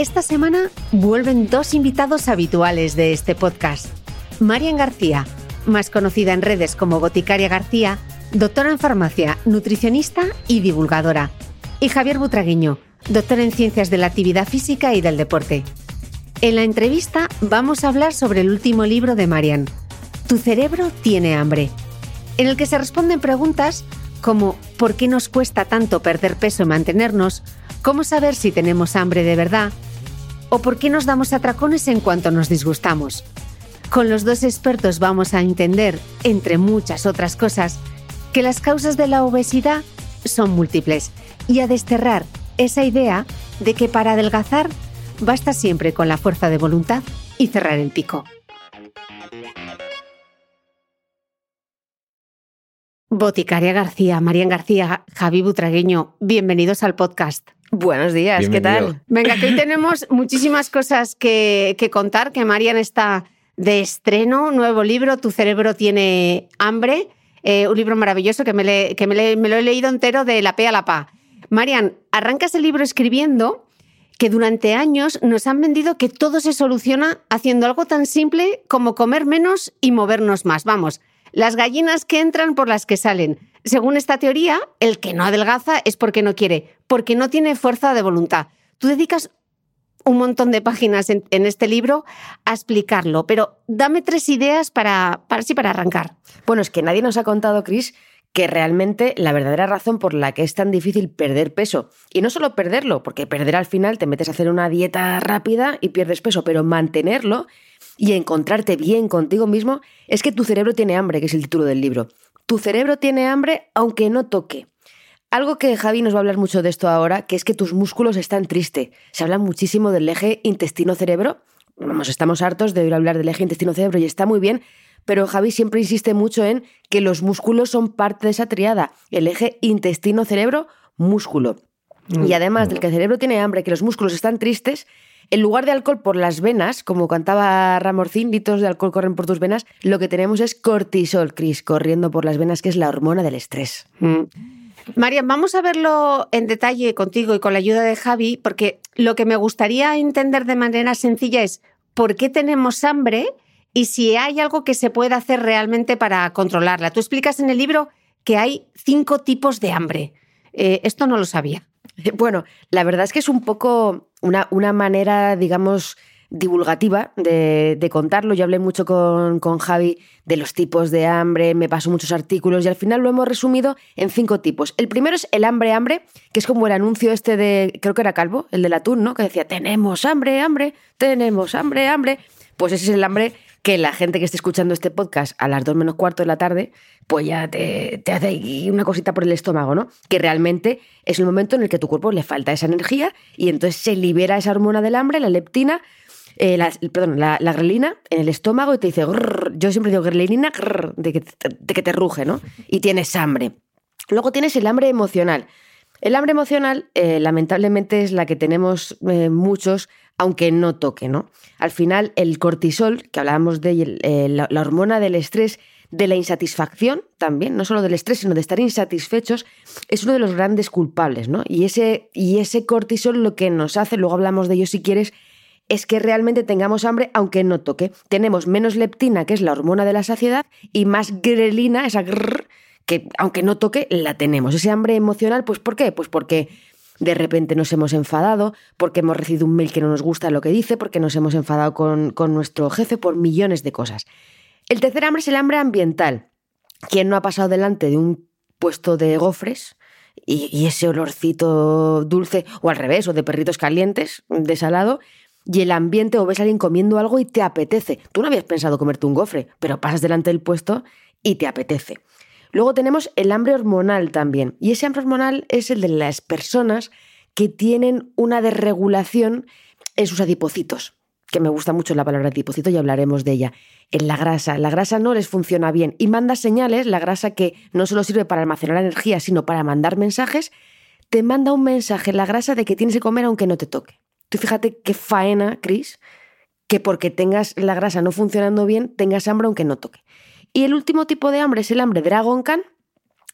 Esta semana vuelven dos invitados habituales de este podcast. Marian García, más conocida en redes como Boticaria García, doctora en farmacia, nutricionista y divulgadora. Y Javier Butragueño, doctor en ciencias de la actividad física y del deporte. En la entrevista vamos a hablar sobre el último libro de Marian, Tu cerebro tiene hambre, en el que se responden preguntas como ¿por qué nos cuesta tanto perder peso y mantenernos? ¿Cómo saber si tenemos hambre de verdad? ¿O por qué nos damos atracones en cuanto nos disgustamos? Con los dos expertos vamos a entender, entre muchas otras cosas, que las causas de la obesidad son múltiples y a desterrar esa idea de que para adelgazar basta siempre con la fuerza de voluntad y cerrar el pico. Boticaria García, Marian García, Javi Butragueño, bienvenidos al podcast. Buenos días, ¿qué tal? Venga, que hoy tenemos muchísimas cosas que, que contar, que Marian está de estreno, nuevo libro, Tu cerebro tiene hambre, eh, un libro maravilloso que, me, le- que me, le- me lo he leído entero de la P a la PA. Marian, arrancas el libro escribiendo que durante años nos han vendido que todo se soluciona haciendo algo tan simple como comer menos y movernos más. Vamos, las gallinas que entran por las que salen. Según esta teoría, el que no adelgaza es porque no quiere, porque no tiene fuerza de voluntad. Tú dedicas un montón de páginas en, este libro a explicarlo, pero dame tres ideas para, para, sí, para arrancar. Bueno, es que nadie nos ha contado, Chris, que realmente la verdadera razón por la que es tan difícil perder peso, y no solo perderlo, porque perder al final te metes a hacer una dieta rápida y pierdes peso, pero mantenerlo y encontrarte bien contigo mismo, es que tu cerebro tiene hambre, que es el título del libro. Tu cerebro tiene hambre aunque no toque. Algo que Javi nos va a hablar mucho de esto ahora, que es que tus músculos están tristes. Se habla muchísimo del eje intestino-cerebro. Vamos, estamos hartos de oír hablar del eje intestino-cerebro y está muy bien, pero Javi siempre insiste mucho en que los músculos son parte de esa triada. El eje intestino-cerebro-músculo. Y además del que el cerebro tiene hambre, que los músculos están tristes, en lugar de alcohol por las venas, como cantaba Ramorcín, litros de alcohol corren por tus venas, lo que tenemos es cortisol, Cris, corriendo por las venas, que es la hormona del estrés. Mm. Marian, vamos a verlo en detalle contigo y con la ayuda de Javi, porque lo que me gustaría entender de manera sencilla es por qué tenemos hambre y si hay algo que se puede hacer realmente para controlarla. Tú explicas en el libro que hay cinco tipos de hambre. Eh, esto no lo sabía. Bueno, la verdad es que es un poco una, una manera, digamos, divulgativa de, de contarlo. Yo hablé mucho con, con Javi de los tipos de hambre, me pasó muchos artículos y al final lo hemos resumido en cinco tipos. El primero es el hambre-hambre, que es como el anuncio este de, creo que era Calvo, el del atún, ¿no? Que decía, tenemos hambre, hambre, tenemos hambre, hambre. Pues ese es el hambre que la gente que esté escuchando este podcast a las 2 menos cuarto de la tarde, pues ya te, te hace una cosita por el estómago, ¿no? Que realmente es el momento en el que tu cuerpo le falta esa energía y entonces se libera esa hormona del hambre, la leptina, eh, perdón, la, la grelina en el estómago y te dice, "Grrr", yo siempre digo grelina, grrr, de, que, de que te ruge, ¿no? Y tienes hambre. Luego tienes el hambre emocional. El hambre emocional, eh, lamentablemente, es la que tenemos eh, muchos, aunque no toque, ¿no? Al final, el cortisol, que hablábamos de eh, la, la hormona del estrés, de la insatisfacción también, no solo del estrés, sino de estar insatisfechos, es uno de los grandes culpables, ¿no? Y ese, y ese cortisol lo que nos hace, luego hablamos de ello si quieres, es que realmente tengamos hambre aunque no toque. Tenemos menos leptina, que es la hormona de la saciedad, y más grelina, esa grrr, que aunque no toque, la tenemos. Ese hambre emocional, pues ¿por qué? Pues porque de repente nos hemos enfadado, porque hemos recibido un mail que no nos gusta lo que dice, porque nos hemos enfadado con, con nuestro jefe por millones de cosas. El tercer hambre es el hambre ambiental. ¿Quién no ha pasado delante de un puesto de gofres y, ese olorcito dulce, o al revés, o de perritos calientes, de salado, y el ambiente o ves a alguien comiendo algo y te apetece. Tú no habías pensado comerte un gofre, pero pasas delante del puesto y te apetece. Luego tenemos el hambre hormonal también, y ese hambre hormonal es el de las personas que tienen una desregulación en sus adipocitos que me gusta mucho la palabra tipocito y hablaremos de ella. En la grasa, la grasa no les funciona bien y manda señales, la grasa que no solo sirve para almacenar energía, sino para mandar mensajes, te manda un mensaje la grasa de que tienes que comer aunque no te toque. Tú fíjate qué faena, Chris, que porque tengas la grasa no funcionando bien, tengas hambre aunque no toque. Y el último tipo de hambre es el hambre Dragon Khan,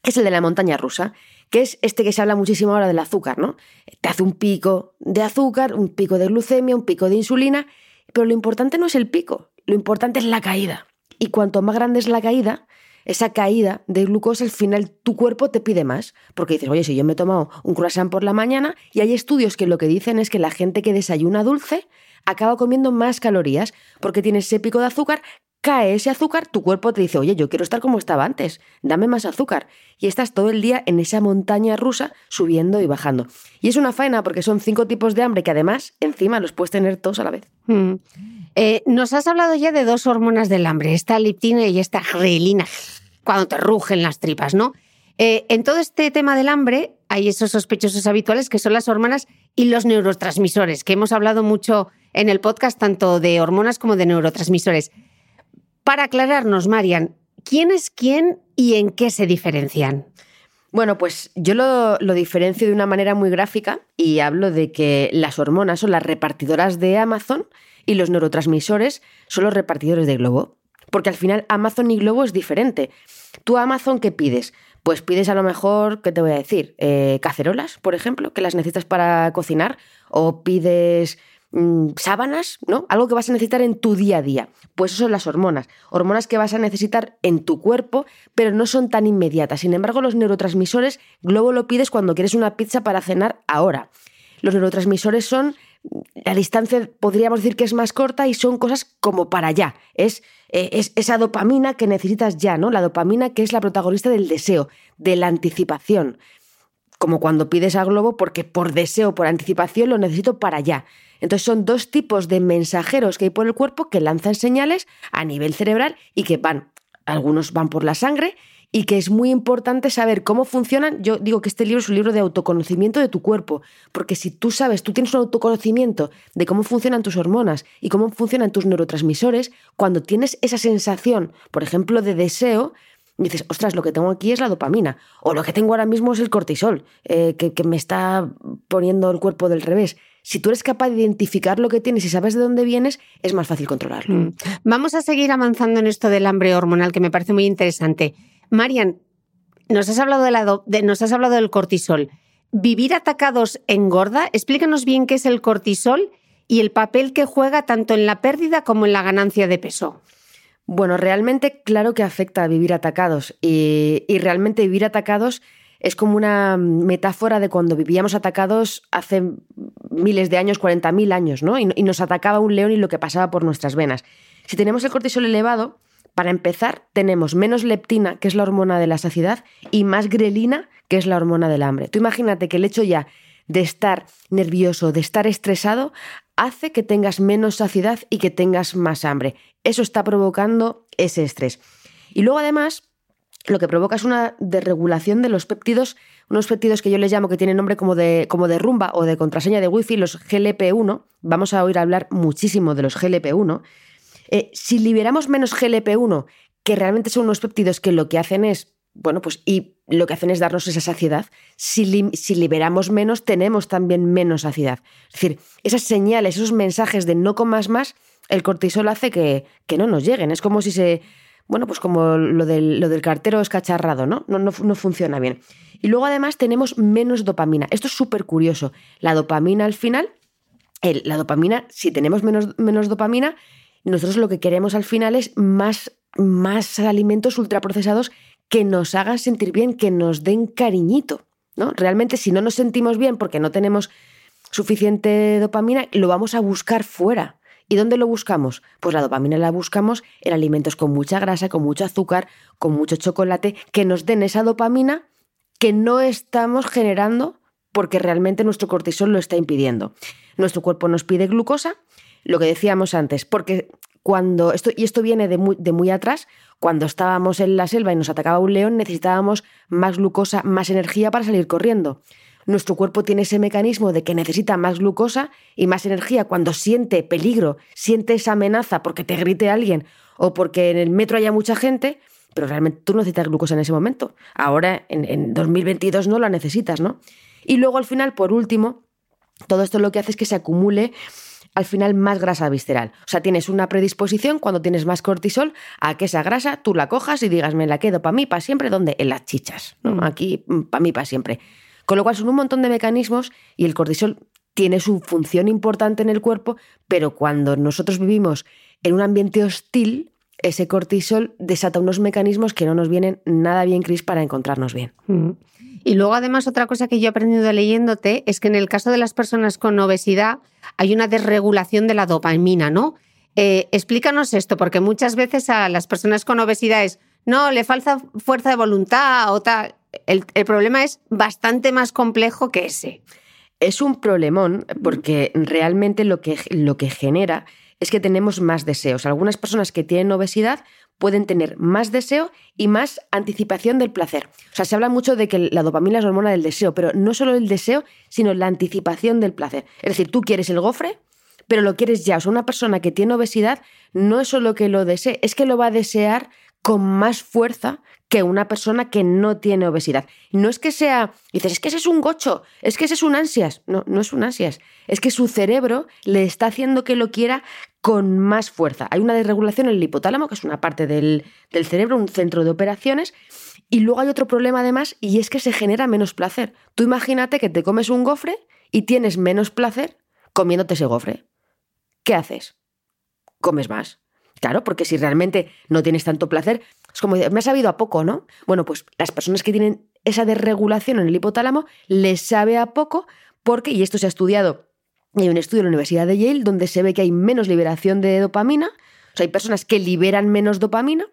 que es el de la montaña rusa, que es este que se habla muchísimo ahora del azúcar, ¿no? Te hace un pico de azúcar, un pico de glucemia, un pico de insulina, pero lo importante no es el pico, lo importante es la caída. Y cuanto más grande es la caída, esa caída de glucosa, al final tu cuerpo te pide más. Porque dices, oye, si yo me he tomado un croissant por la mañana, y hay estudios que lo que dicen es que la gente que desayuna dulce acaba comiendo más calorías, porque tiene ese pico de azúcar, cae ese azúcar, tu cuerpo te dice, oye, yo quiero estar como estaba antes, dame más azúcar. Y estás todo el día en esa montaña rusa subiendo y bajando. Y es una faena porque son cinco tipos de hambre que además encima los puedes tener todos a la vez. Mm. Eh, nos has hablado ya de dos hormonas del hambre, esta leptina y esta grelina, cuando te rugen las tripas, ¿no? Eh, en todo este tema del hambre hay esos sospechosos habituales que son las hormonas y los neurotransmisores, que hemos hablado mucho en el podcast tanto de hormonas como de neurotransmisores. Para aclararnos, Marian, ¿quién es quién y en qué se diferencian? Bueno, pues yo lo, diferencio de una manera muy gráfica y hablo de que las hormonas son las repartidoras de Amazon y los neurotransmisores son los repartidores de Globo. Porque al final Amazon y Globo es diferente. ¿Tú Amazon qué pides? Pues pides a lo mejor, ¿qué te voy a decir? Eh, cacerolas, por ejemplo, que las necesitas para cocinar. O pides Mm, sábanas, ¿no? Algo que vas a necesitar en tu día a día. Pues eso son las hormonas. Hormonas que vas a necesitar en tu cuerpo, pero no son tan inmediatas. Sin embargo, los neurotransmisores, Globo lo pides cuando quieres una pizza para cenar ahora. Los neurotransmisores son, la distancia podríamos decir que es más corta y son cosas como para allá. Es, eh, es esa dopamina que necesitas ya, ¿no? La dopamina que es la protagonista del deseo, de la anticipación. Como cuando pides a Globo porque por deseo, por anticipación lo necesito para allá. Entonces son dos tipos de mensajeros que hay por el cuerpo que lanzan señales a nivel cerebral y que van, algunos van por la sangre y que es muy importante saber cómo funcionan. Yo digo que este libro es un libro de autoconocimiento de tu cuerpo, porque si tú sabes, tú tienes un autoconocimiento de cómo funcionan tus hormonas y cómo funcionan tus neurotransmisores, cuando tienes esa sensación, por ejemplo, de deseo, dices, ostras, lo que tengo aquí es la dopamina, o lo que tengo ahora mismo es el cortisol, eh, que, que me está poniendo el cuerpo del revés si tú eres capaz de identificar lo que tienes y sabes de dónde vienes, es más fácil controlarlo. Mm. Vamos a seguir avanzando en esto del hambre hormonal, que me parece muy interesante. Marian, nos has hablado, de nos has hablado del cortisol. ¿Vivir atacados engorda? Explícanos bien qué es el cortisol y el papel que juega tanto en la pérdida como en la ganancia de peso. Bueno, realmente claro que afecta a vivir atacados y, y realmente vivir atacados es como una metáfora de cuando vivíamos atacados hace miles de años, 40.000 años, ¿no? Y, nos atacaba un león y lo que pasaba por nuestras venas. Si tenemos el cortisol elevado, para empezar, tenemos menos leptina, que es la hormona de la saciedad, y más grelina, que es la hormona del hambre. Tú imagínate que el hecho ya de estar nervioso, de estar estresado, hace que tengas menos saciedad y que tengas más hambre. Eso está provocando ese estrés. Y luego además, lo que provoca es una desregulación de los péptidos, unos péptidos que yo les llamo que tienen nombre como de, como de rumba o de contraseña de wifi, los GLP1. Vamos a oír hablar muchísimo de los GLP1. Eh, si liberamos menos GLP1, que realmente son unos péptidos que lo que hacen es, bueno, pues y lo que hacen es darnos esa saciedad, si, si liberamos menos, tenemos también menos saciedad. Es decir, esas señales, esos mensajes de no comas más, el cortisol hace que, que no nos lleguen. Es como si se bueno, pues como lo del, lo del cartero escacharrado, ¿no? No, ¿no? no funciona bien. Y luego además tenemos menos dopamina. Esto es súper curioso. La dopamina al final la dopamina, si tenemos menos, menos dopamina, nosotros lo que queremos al final es más, más alimentos ultraprocesados que nos hagan sentir bien, que nos den cariñito. ¿no? Realmente, si no nos sentimos bien porque no tenemos suficiente dopamina, lo vamos a buscar fuera. ¿Y dónde lo buscamos? Pues la dopamina la buscamos en alimentos con mucha grasa, con mucho azúcar, con mucho chocolate, que nos den esa dopamina que no estamos generando porque realmente nuestro cortisol lo está impidiendo. Nuestro cuerpo nos pide glucosa, lo que decíamos antes, porque cuando esto y esto viene de muy, de muy atrás, cuando estábamos en la selva y nos atacaba un león, necesitábamos más glucosa, más energía para salir corriendo. Nuestro cuerpo tiene ese mecanismo de que necesita más glucosa y más energía cuando siente peligro, siente esa amenaza porque te grite alguien o porque en el metro haya mucha gente, pero realmente tú no necesitas glucosa en ese momento. Ahora, en, en 2022, no la necesitas, ¿no? Y luego, al final, por último, todo esto lo que hace es que se acumule al final más grasa visceral. O sea, tienes una predisposición cuando tienes más cortisol a que esa grasa tú la cojas y digas, me la quedo para mí, para siempre, ¿dónde? En las chichas, ¿no? Mm. Aquí, mm, para mí, para siempre. Con lo cual son un montón de mecanismos y el cortisol tiene su función importante en el cuerpo, pero cuando nosotros vivimos en un ambiente hostil, ese cortisol desata unos mecanismos que no nos vienen nada bien, Cris, para encontrarnos bien. Mm. Y luego, además, otra cosa que yo he aprendido leyéndote es que en el caso de las personas con obesidad hay una desregulación de la dopamina, ¿no? Eh, explícanos esto, porque muchas veces a las personas con obesidad es, no, le falta fuerza de voluntad o tal. El, el problema es bastante más complejo que ese. Es un problemón porque realmente lo que, lo que genera es que tenemos más deseos. Algunas personas que tienen obesidad pueden tener más deseo y más anticipación del placer. O sea, se habla mucho de que la dopamina es la hormona del deseo, pero no solo el deseo, sino la anticipación del placer. Es decir, tú quieres el gofre, pero lo quieres ya. O sea, una persona que tiene obesidad no es solo que lo desee, es que lo va a desear con más fuerza que una persona que no tiene obesidad. No es que sea, dices, es que ese es un gocho, es que ese es un ansias. No, no es un ansias. Es que su cerebro le está haciendo que lo quiera con más fuerza. Hay una desregulación en el hipotálamo, que es una parte del, del cerebro, un centro de operaciones. Y luego hay otro problema además, y es que se genera menos placer. Tú imagínate que te comes un gofre y tienes menos placer comiéndote ese gofre. ¿Qué haces? Comes más. Claro, porque si realmente no tienes tanto placer, es como, me ha sabido a poco, ¿no? Bueno, pues las personas que tienen esa desregulación en el hipotálamo les sabe a poco porque, y esto se ha estudiado, hay un estudio en la Universidad de Yale donde se ve que hay menos liberación de dopamina, o sea, hay personas que liberan menos dopamina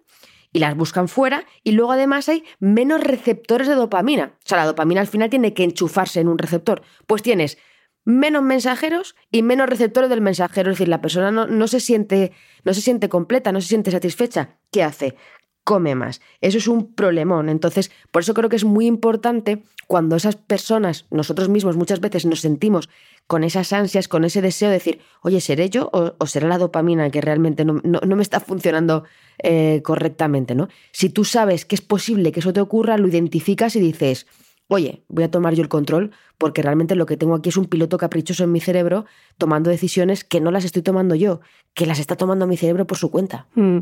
y las buscan fuera, y luego además hay menos receptores de dopamina. O sea, la dopamina al final tiene que enchufarse en un receptor. Pues tienes menos mensajeros y menos receptores del mensajero. Es decir, la persona no, se siente, no se siente completa, no se siente satisfecha. ¿Qué hace? Come más. Eso es un problemón. Entonces, por eso creo que es muy importante cuando esas personas, nosotros mismos muchas veces nos sentimos con esas ansias, con ese deseo de decir, oye, ¿seré yo o, será la dopamina que realmente no, me está funcionando eh, correctamente? ¿no? Si tú sabes que es posible que eso te ocurra, lo identificas y dices, oye, voy a tomar yo el control porque realmente lo que tengo aquí es un piloto caprichoso en mi cerebro tomando decisiones que no las estoy tomando yo, que las está tomando mi cerebro por su cuenta. Mm.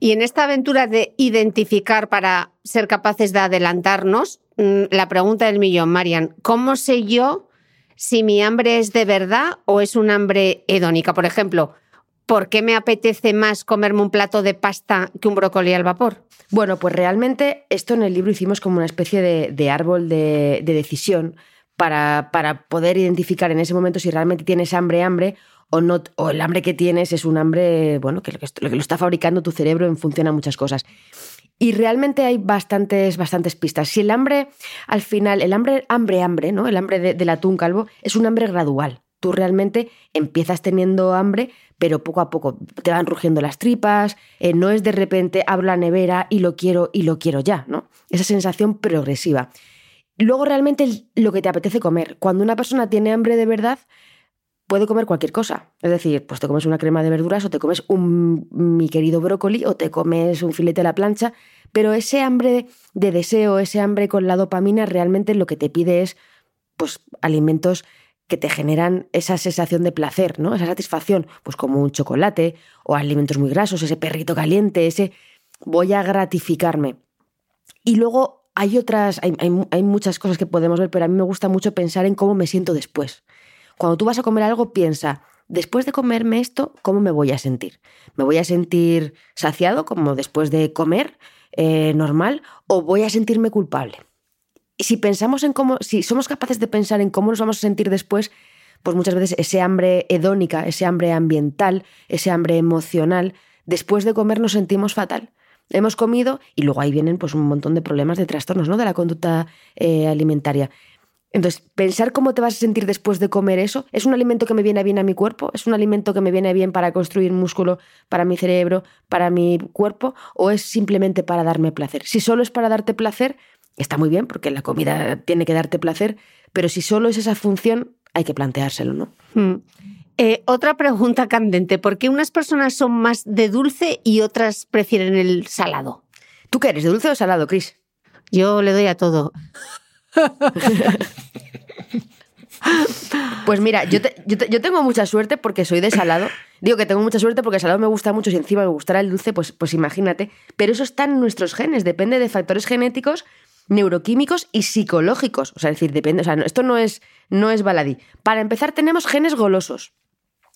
Y en esta aventura de identificar para ser capaces de adelantarnos, mm, la pregunta del millón, Marian, ¿cómo sé yo si mi hambre es de verdad o es un hambre hedónica? Por ejemplo, ¿por qué me apetece más comerme un plato de pasta que un brócoli al vapor? Bueno, pues realmente esto en el libro hicimos como una especie de, árbol de, decisión para, para, poder identificar en ese momento si realmente tienes hambre, hambre o no, o el hambre que tienes es un hambre, bueno, que lo que, lo, está fabricando tu cerebro en función a muchas cosas. Y realmente hay bastantes, bastantes pistas. Si el hambre, al final, el hambre, hambre, hambre, ¿no? El hambre del atún calvo es un hambre gradual. Tú realmente empiezas teniendo hambre, pero poco a poco te van rugiendo las tripas, eh, no es de repente abro la nevera y lo quiero y lo quiero ya, ¿no? Esa sensación progresiva. Luego realmente lo que te apetece comer. Cuando una persona tiene hambre de verdad, puede comer cualquier cosa. Es decir, pues te comes una crema de verduras o te comes un mi querido brócoli o te comes un filete a la plancha, pero ese hambre de deseo, ese hambre con la dopamina realmente lo que te pide es pues alimentos que te generan esa sensación de placer, ¿no? Esa satisfacción, pues como un chocolate o alimentos muy grasos, ese perrito caliente, ese voy a gratificarme. Y luego hay otras, hay, muchas cosas que podemos ver, pero a mí me gusta mucho pensar en cómo me siento después. Cuando tú vas a comer algo, piensa, después de comerme esto, ¿cómo me voy a sentir? ¿Me voy a sentir saciado como después de comer eh, normal o voy a sentirme culpable? Si pensamos en cómo, si somos capaces de pensar en cómo nos vamos a sentir después, pues muchas veces ese hambre hedónica, ese hambre ambiental, ese hambre emocional, después de comer nos sentimos fatal. Hemos comido y luego ahí vienen pues un montón de problemas de trastornos ¿no? de la conducta eh, alimentaria. Entonces, pensar cómo te vas a sentir después de comer eso, ¿es un alimento que me viene bien a mi cuerpo? ¿Es un alimento que me viene bien para construir músculo para mi cerebro, para mi cuerpo? ¿O es simplemente para darme placer? Si solo es para darte placer, está muy bien, porque la comida tiene que darte placer, pero si solo es esa función, hay que planteárselo, ¿no? Hmm. Eh, otra pregunta candente, ¿por qué unas personas son más de dulce y otras prefieren el salado? ¿Tú qué eres, de dulce o salado, Cris? Yo le doy a todo. Pues mira, yo, yo, tengo mucha suerte porque soy de salado. Digo que tengo mucha suerte porque el salado me gusta mucho y encima me gustará el dulce, pues, pues imagínate. Pero eso está en nuestros genes, depende de factores genéticos, neuroquímicos y psicológicos. O sea, es decir, depende. O sea, esto no es, no es baladí. Para empezar, tenemos genes golosos.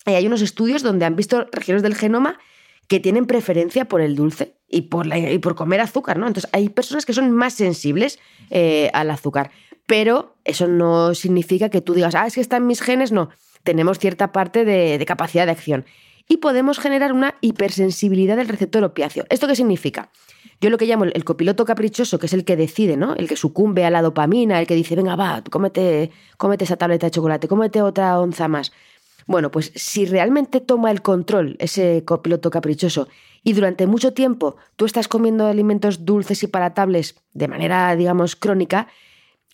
Y hay unos estudios donde han visto regiones del genoma que tienen preferencia por el dulce y por, y por comer azúcar, ¿no? Entonces hay personas que son más sensibles eh, al azúcar, pero eso no significa que tú digas, ah, es que está en mis genes, no, tenemos cierta parte de, capacidad de acción y podemos generar una hipersensibilidad del receptor opiáceo. ¿Esto qué significa? Yo lo que llamo el copiloto caprichoso, que es el que decide, ¿no? El que sucumbe a la dopamina, el que dice, venga, va, cómete, cómete esa tableta de chocolate, cómete otra onza más. Bueno, pues si realmente toma el control ese copiloto caprichoso y durante mucho tiempo tú estás comiendo alimentos dulces y palatables de manera, digamos, crónica,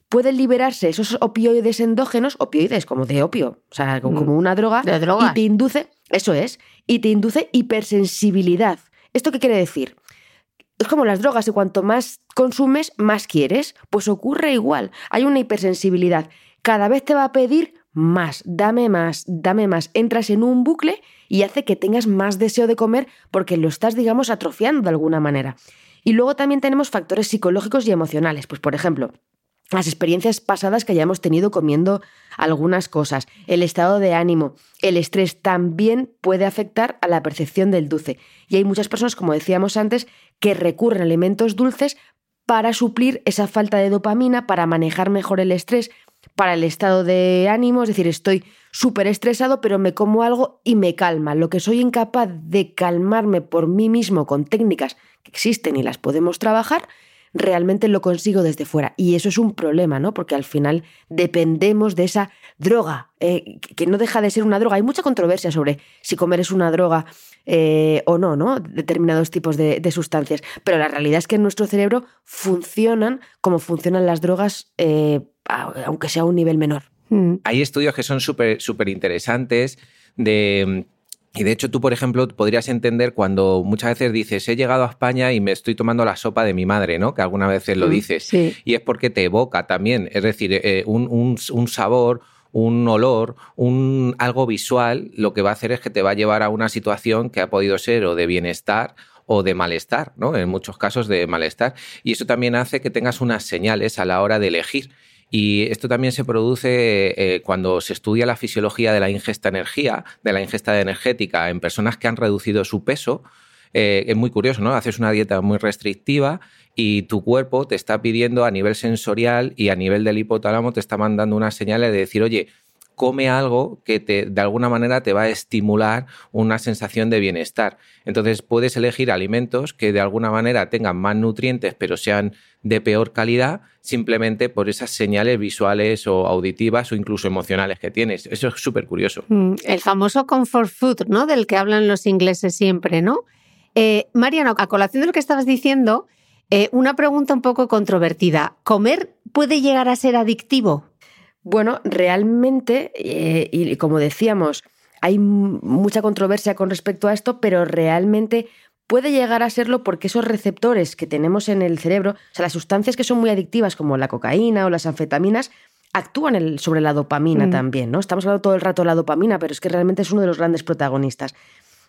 pueden liberarse esos opioides endógenos, opioides como de opio, o sea, como, mm. una droga, de droga, y te induce, eso es, y te induce hipersensibilidad. ¿Esto qué quiere decir? Es como las drogas y cuanto más consumes, más quieres. Pues ocurre igual. Hay una hipersensibilidad. Cada vez te va a pedir más, dame más, dame más. Entras en un bucle y hace que tengas más deseo de comer porque lo estás, digamos, atrofiando de alguna manera. Y luego también tenemos factores psicológicos y emocionales. Pues, por ejemplo, las experiencias pasadas que hayamos tenido comiendo algunas cosas, el estado de ánimo, el estrés también puede afectar a la percepción del dulce. Y hay muchas personas, como decíamos antes, que recurren a alimentos dulces para suplir esa falta de dopamina, para manejar mejor el estrés, para el estado de ánimo, es decir, estoy súper estresado, pero me como algo y me calma. Lo que soy incapaz de calmarme por mí mismo con técnicas que existen y las podemos trabajar, realmente lo consigo desde fuera. Y eso es un problema, ¿no? Porque al final dependemos de esa droga, eh, que no deja de ser una droga. Hay mucha controversia sobre si comer es una droga eh, o no, ¿no? Determinados tipos de, sustancias. Pero la realidad es que en nuestro cerebro funcionan como funcionan las drogas, eh, aunque sea a un nivel menor. Mm. Hay estudios que son súper súper interesantes de y de hecho, tú, por ejemplo, podrías entender cuando muchas veces dices, he llegado a España y me estoy tomando la sopa de mi madre, ¿no? Que algunas veces lo mm, dices. Y es porque te evoca también, es decir, eh, un, un, sabor, un olor, un algo visual, lo que va a hacer es que te va a llevar a una situación que ha podido ser o de bienestar o de malestar, ¿no? En muchos casos de malestar. Y eso también hace que tengas unas señales a la hora de elegir. Y esto también se produce eh, cuando se estudia la fisiología de la ingesta de energía, de la ingesta energética en personas que han reducido su peso. Eh, es muy curioso, ¿no? Haces una dieta muy restrictiva y tu cuerpo te está pidiendo a nivel sensorial y a nivel del hipotálamo te está mandando una señal de decir, oye, come algo que te, de alguna manera te va a estimular una sensación de bienestar. Entonces puedes elegir alimentos que de alguna manera tengan más nutrientes pero sean de peor calidad simplemente por esas señales visuales o auditivas o incluso emocionales que tienes. Eso es súper curioso. Mm, el famoso comfort food, ¿no? Del que hablan los ingleses siempre, ¿no? Eh, Mariano, a colación de lo que estabas diciendo, eh, una pregunta un poco controvertida. ¿Comer puede llegar a ser adictivo? Bueno, realmente, eh, y como decíamos, hay mucha controversia con respecto a esto, pero realmente puede llegar a serlo porque esos receptores que tenemos en el cerebro, o sea, las sustancias que son muy adictivas como la cocaína o las anfetaminas, actúan sobre la dopamina mm. también, ¿no? Estamos hablando todo el rato de la dopamina, pero es que realmente es uno de los grandes protagonistas.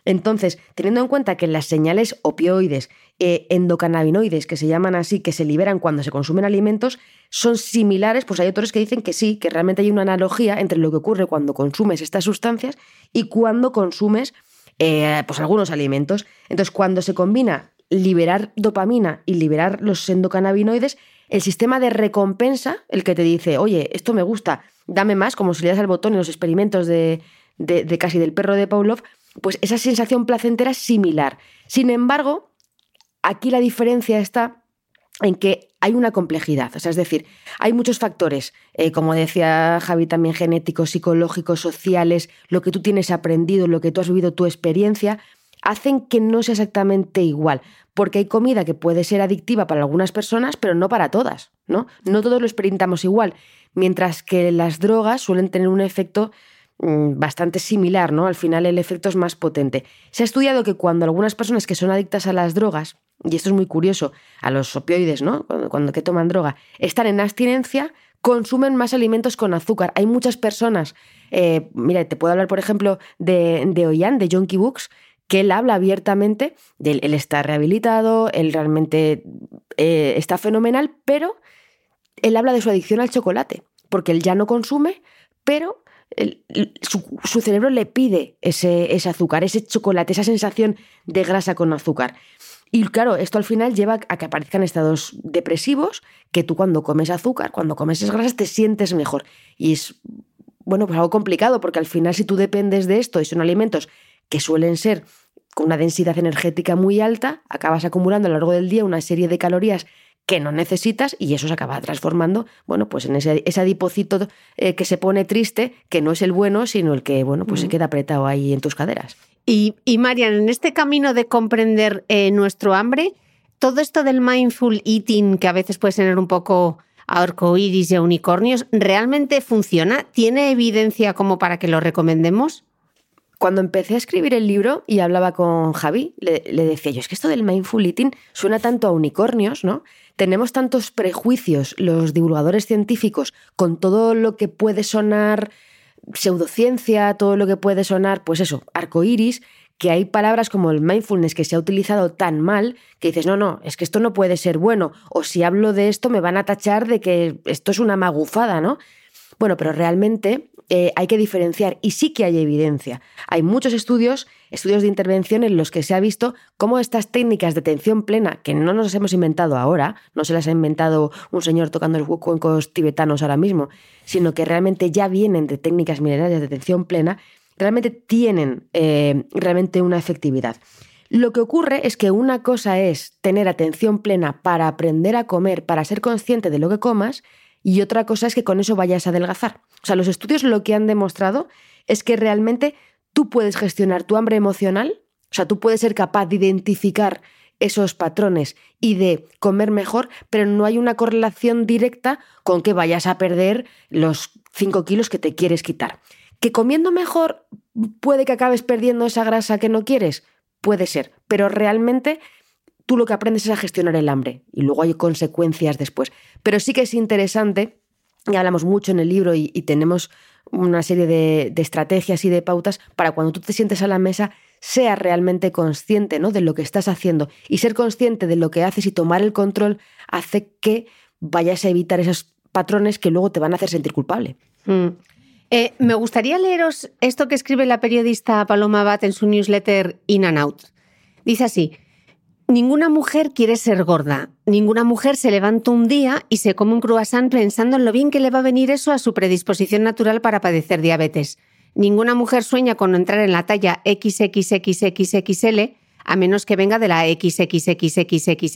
Entonces, teniendo en cuenta que las señales opioides, eh, endocannabinoides, que se llaman así, que se liberan cuando se consumen alimentos, son similares, pues hay autores que dicen que sí, que realmente hay una analogía entre lo que ocurre cuando consumes estas sustancias y cuando consumes eh, pues algunos alimentos. Entonces, cuando se combina liberar dopamina y liberar los endocannabinoides, el sistema de recompensa, el que te dice, oye, esto me gusta, dame más, como si le das al botón en los experimentos de, de, casi del perro de Pavlov, pues esa sensación placentera es similar. Sin embargo, aquí la diferencia está en que hay una complejidad, o sea, es decir, hay muchos factores, eh, como decía Javi, también genéticos, psicológicos, sociales, lo que tú tienes aprendido, lo que tú has vivido, tu experiencia, hacen que no sea exactamente igual, porque hay comida que puede ser adictiva para algunas personas, pero no para todas, ¿no? No todos lo experimentamos igual, mientras que las drogas suelen tener un efecto bastante similar, ¿no? Al final el efecto es más potente. Se ha estudiado que cuando algunas personas que son adictas a las drogas, y esto es muy curioso, a los opioides, ¿no? Cuando, que toman droga, están en abstinencia, consumen más alimentos con azúcar. Hay muchas personas, eh, mira, te puedo hablar, por ejemplo, de, de Oyan, de Jonky Books, que él habla abiertamente de él, está rehabilitado, él realmente eh, está fenomenal, pero él habla de su adicción al chocolate, porque él ya no consume, pero su, cerebro le pide ese, azúcar, ese chocolate, esa sensación de grasa con azúcar. Y claro, esto al final lleva a que aparezcan estados depresivos, que tú cuando comes azúcar, cuando comes esas grasas, te sientes mejor. Y es, bueno, pues algo complicado, porque al final si tú dependes de esto y son alimentos que suelen ser con una densidad energética muy alta, acabas acumulando a lo largo del día una serie de calorías que no necesitas y eso se acaba transformando, bueno, pues en ese, adipocito eh, que se pone triste, que no es el bueno, sino el que, bueno, pues se queda apretado ahí en tus caderas. Y, y Marian, en este camino de comprender eh, nuestro hambre, todo esto del mindful eating, que a veces puede tener un poco arcoíris y unicornios, ¿realmente funciona? ¿Tiene evidencia como para que lo recomendemos? Cuando empecé a escribir el libro y hablaba con Javi, le, decía yo, es que esto del mindful eating suena tanto a unicornios, ¿no? Tenemos tantos prejuicios los divulgadores científicos con todo lo que puede sonar pseudociencia, todo lo que puede sonar, pues eso, arcoíris, que hay palabras como el mindfulness que se ha utilizado tan mal que dices, no, no, es que esto no puede ser bueno, o si hablo de esto me van a tachar de que esto es una magufada, ¿no? Bueno, pero realmente eh, hay que diferenciar y sí que hay evidencia. Hay muchos estudios, estudios de intervención en los que se ha visto cómo estas técnicas de atención plena, que no nos hemos inventado ahora, no se las ha inventado un señor tocando los cuencos tibetanos ahora mismo, sino que realmente ya vienen de técnicas milenarias de atención plena, realmente tienen eh, realmente una efectividad. Lo que ocurre es que una cosa es tener atención plena para aprender a comer, para ser consciente de lo que comas, y otra cosa es que con eso vayas a adelgazar. O sea, los estudios lo que han demostrado es que realmente tú puedes gestionar tu hambre emocional, o sea, tú puedes ser capaz de identificar esos patrones y de comer mejor, pero no hay una correlación directa con que vayas a perder los 5 kilos que te quieres quitar. ¿Que comiendo mejor puede que acabes perdiendo esa grasa que no quieres? Puede ser, pero realmente tú lo que aprendes es a gestionar el hambre y luego hay consecuencias después. Pero sí que es interesante, y hablamos mucho en el libro y, tenemos una serie de, estrategias y de pautas para cuando tú te sientes a la mesa, seas realmente consciente ¿no? de lo que estás haciendo. Y ser consciente de lo que haces y tomar el control hace que vayas a evitar esos patrones que luego te van a hacer sentir culpable. Mm. Eh, me gustaría leeros esto que escribe la periodista Paloma Bat en su newsletter In and Out. Dice así, Ninguna mujer quiere ser gorda. Ninguna mujer se levanta un día y se come un croissant pensando en lo bien que le va a venir eso a su predisposición natural para padecer diabetes. Ninguna mujer sueña con entrar en la talla XXXXXL a menos que venga de la XXXXXL.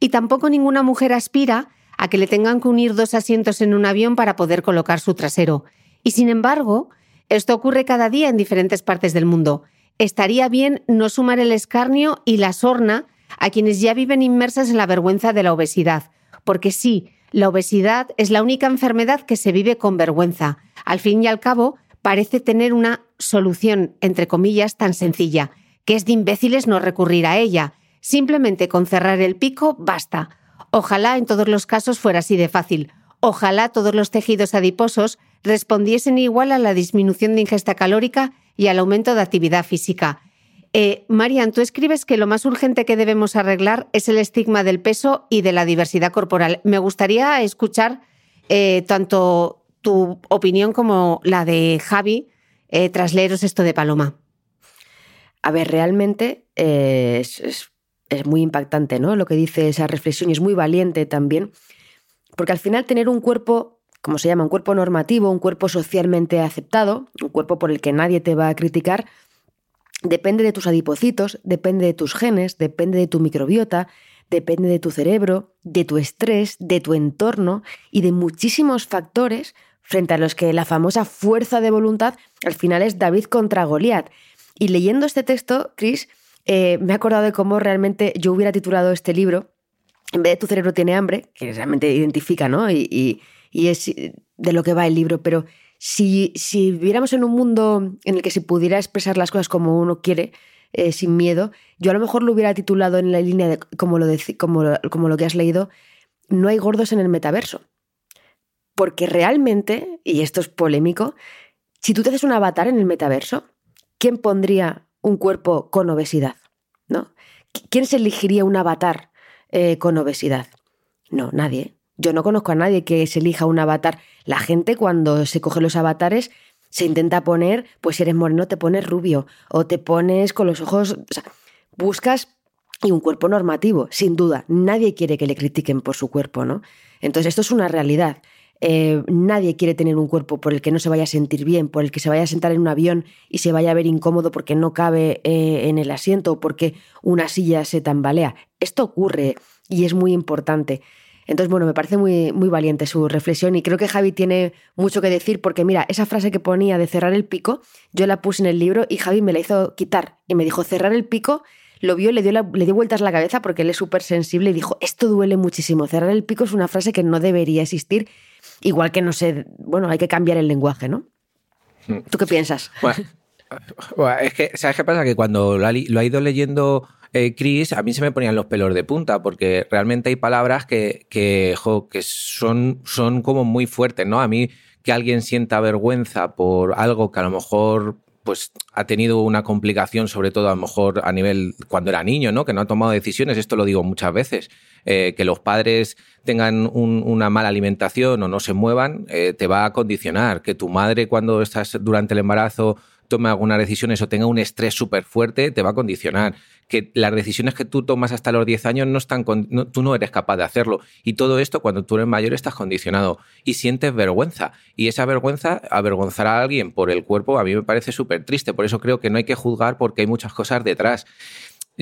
Y tampoco ninguna mujer aspira a que le tengan que unir dos asientos en un avión para poder colocar su trasero. Y sin embargo, esto ocurre cada día en diferentes partes del mundo estaría bien no sumar el escarnio y la sorna a quienes ya viven inmersas en la vergüenza de la obesidad, porque sí, la obesidad es la única enfermedad que se vive con vergüenza. Al fin y al cabo, parece tener una solución, entre comillas, tan sencilla, que es de imbéciles no recurrir a ella. Simplemente con cerrar el pico basta. Ojalá en todos los casos fuera así de fácil. Ojalá todos los tejidos adiposos respondiesen igual a la disminución de ingesta calórica y al aumento de actividad física. Eh, Marian, tú escribes que lo más urgente que debemos arreglar es el estigma del peso y de la diversidad corporal. Me gustaría escuchar eh, tanto tu opinión como la de Javi eh, tras leeros esto de Paloma. A ver, realmente es, es, muy impactante ¿no? lo que dice esa reflexión y es muy valiente también, porque al final tener un cuerpo, como se llama, un cuerpo normativo, un cuerpo socialmente aceptado, un cuerpo por el que nadie te va a criticar, depende de tus adipocitos, depende de tus genes, depende de tu microbiota, depende de tu cerebro, de tu estrés, de tu entorno y de muchísimos factores frente a los que la famosa fuerza de voluntad al final es David contra Goliat. Y leyendo este texto, Chris, eh, me he acordado de cómo realmente yo hubiera titulado este libro, en vez de Tu cerebro tiene hambre, que realmente identifica, ¿no? Y, es de lo que va el libro, pero si, si, viviéramos en un mundo en el que se pudiera expresar las cosas como uno quiere, eh, sin miedo, yo a lo mejor lo hubiera titulado en la línea de, como lo, como, como lo que has leído, No hay gordos en el metaverso. Porque realmente, y esto es polémico, si tú te haces un avatar en el metaverso, ¿quién pondría un cuerpo con obesidad? ¿No? ¿Quién se elegiría un avatar eh, con obesidad? No, nadie. Yo no conozco a nadie que se elija un avatar. La gente cuando se coge los avatares se intenta poner, pues si eres moreno te pones rubio o te pones con los ojos, o sea, buscas y un cuerpo normativo, sin duda. Nadie quiere que le critiquen por su cuerpo, ¿no? Entonces esto es una realidad. Eh, nadie quiere tener un cuerpo por el que no se vaya a sentir bien, por el que se vaya a sentar en un avión y se vaya a ver incómodo porque no cabe eh, en el asiento o porque una silla se tambalea. Esto ocurre y es muy importante. Entonces, bueno, me parece muy, muy valiente su reflexión y creo que Javi tiene mucho que decir porque, mira, esa frase que ponía de cerrar el pico, yo la puse en el libro y Javi me la hizo quitar y me dijo cerrar el pico lo vio, le dio, le dio vueltas la cabeza porque él es súper sensible y dijo, esto duele muchísimo. Cerrar el pico es una frase que no debería existir Igual que no sé, bueno, hay que cambiar el lenguaje, ¿no? Hmm. ¿Tú qué piensas? Bueno, es que, ¿sabes qué pasa? Que cuando lo ha, ido leyendo eh, Chris, a mí se me ponían los pelos de punta, porque realmente hay palabras que, que, son, son como muy fuertes, ¿no? A mí que alguien sienta vergüenza por algo que a lo mejor pues ha tenido una complicación, sobre todo a lo mejor a nivel cuando era niño, ¿no? Que no ha tomado decisiones, esto lo digo muchas veces, eh, que los padres tengan una mala alimentación o no se muevan, eh, te va a condicionar. Que tu madre cuando estás durante el embarazo tome algunas decisiones o tenga un estrés súper fuerte, te va a condicionar. Que las decisiones que tú tomas hasta los 10 años no están, tú no eres capaz de hacerlo. Y todo esto, cuando tú eres mayor, estás condicionado y sientes vergüenza. Y esa vergüenza, avergonzar a alguien por el cuerpo, a mí me parece súper triste. Por eso creo que no hay que juzgar porque hay muchas cosas detrás.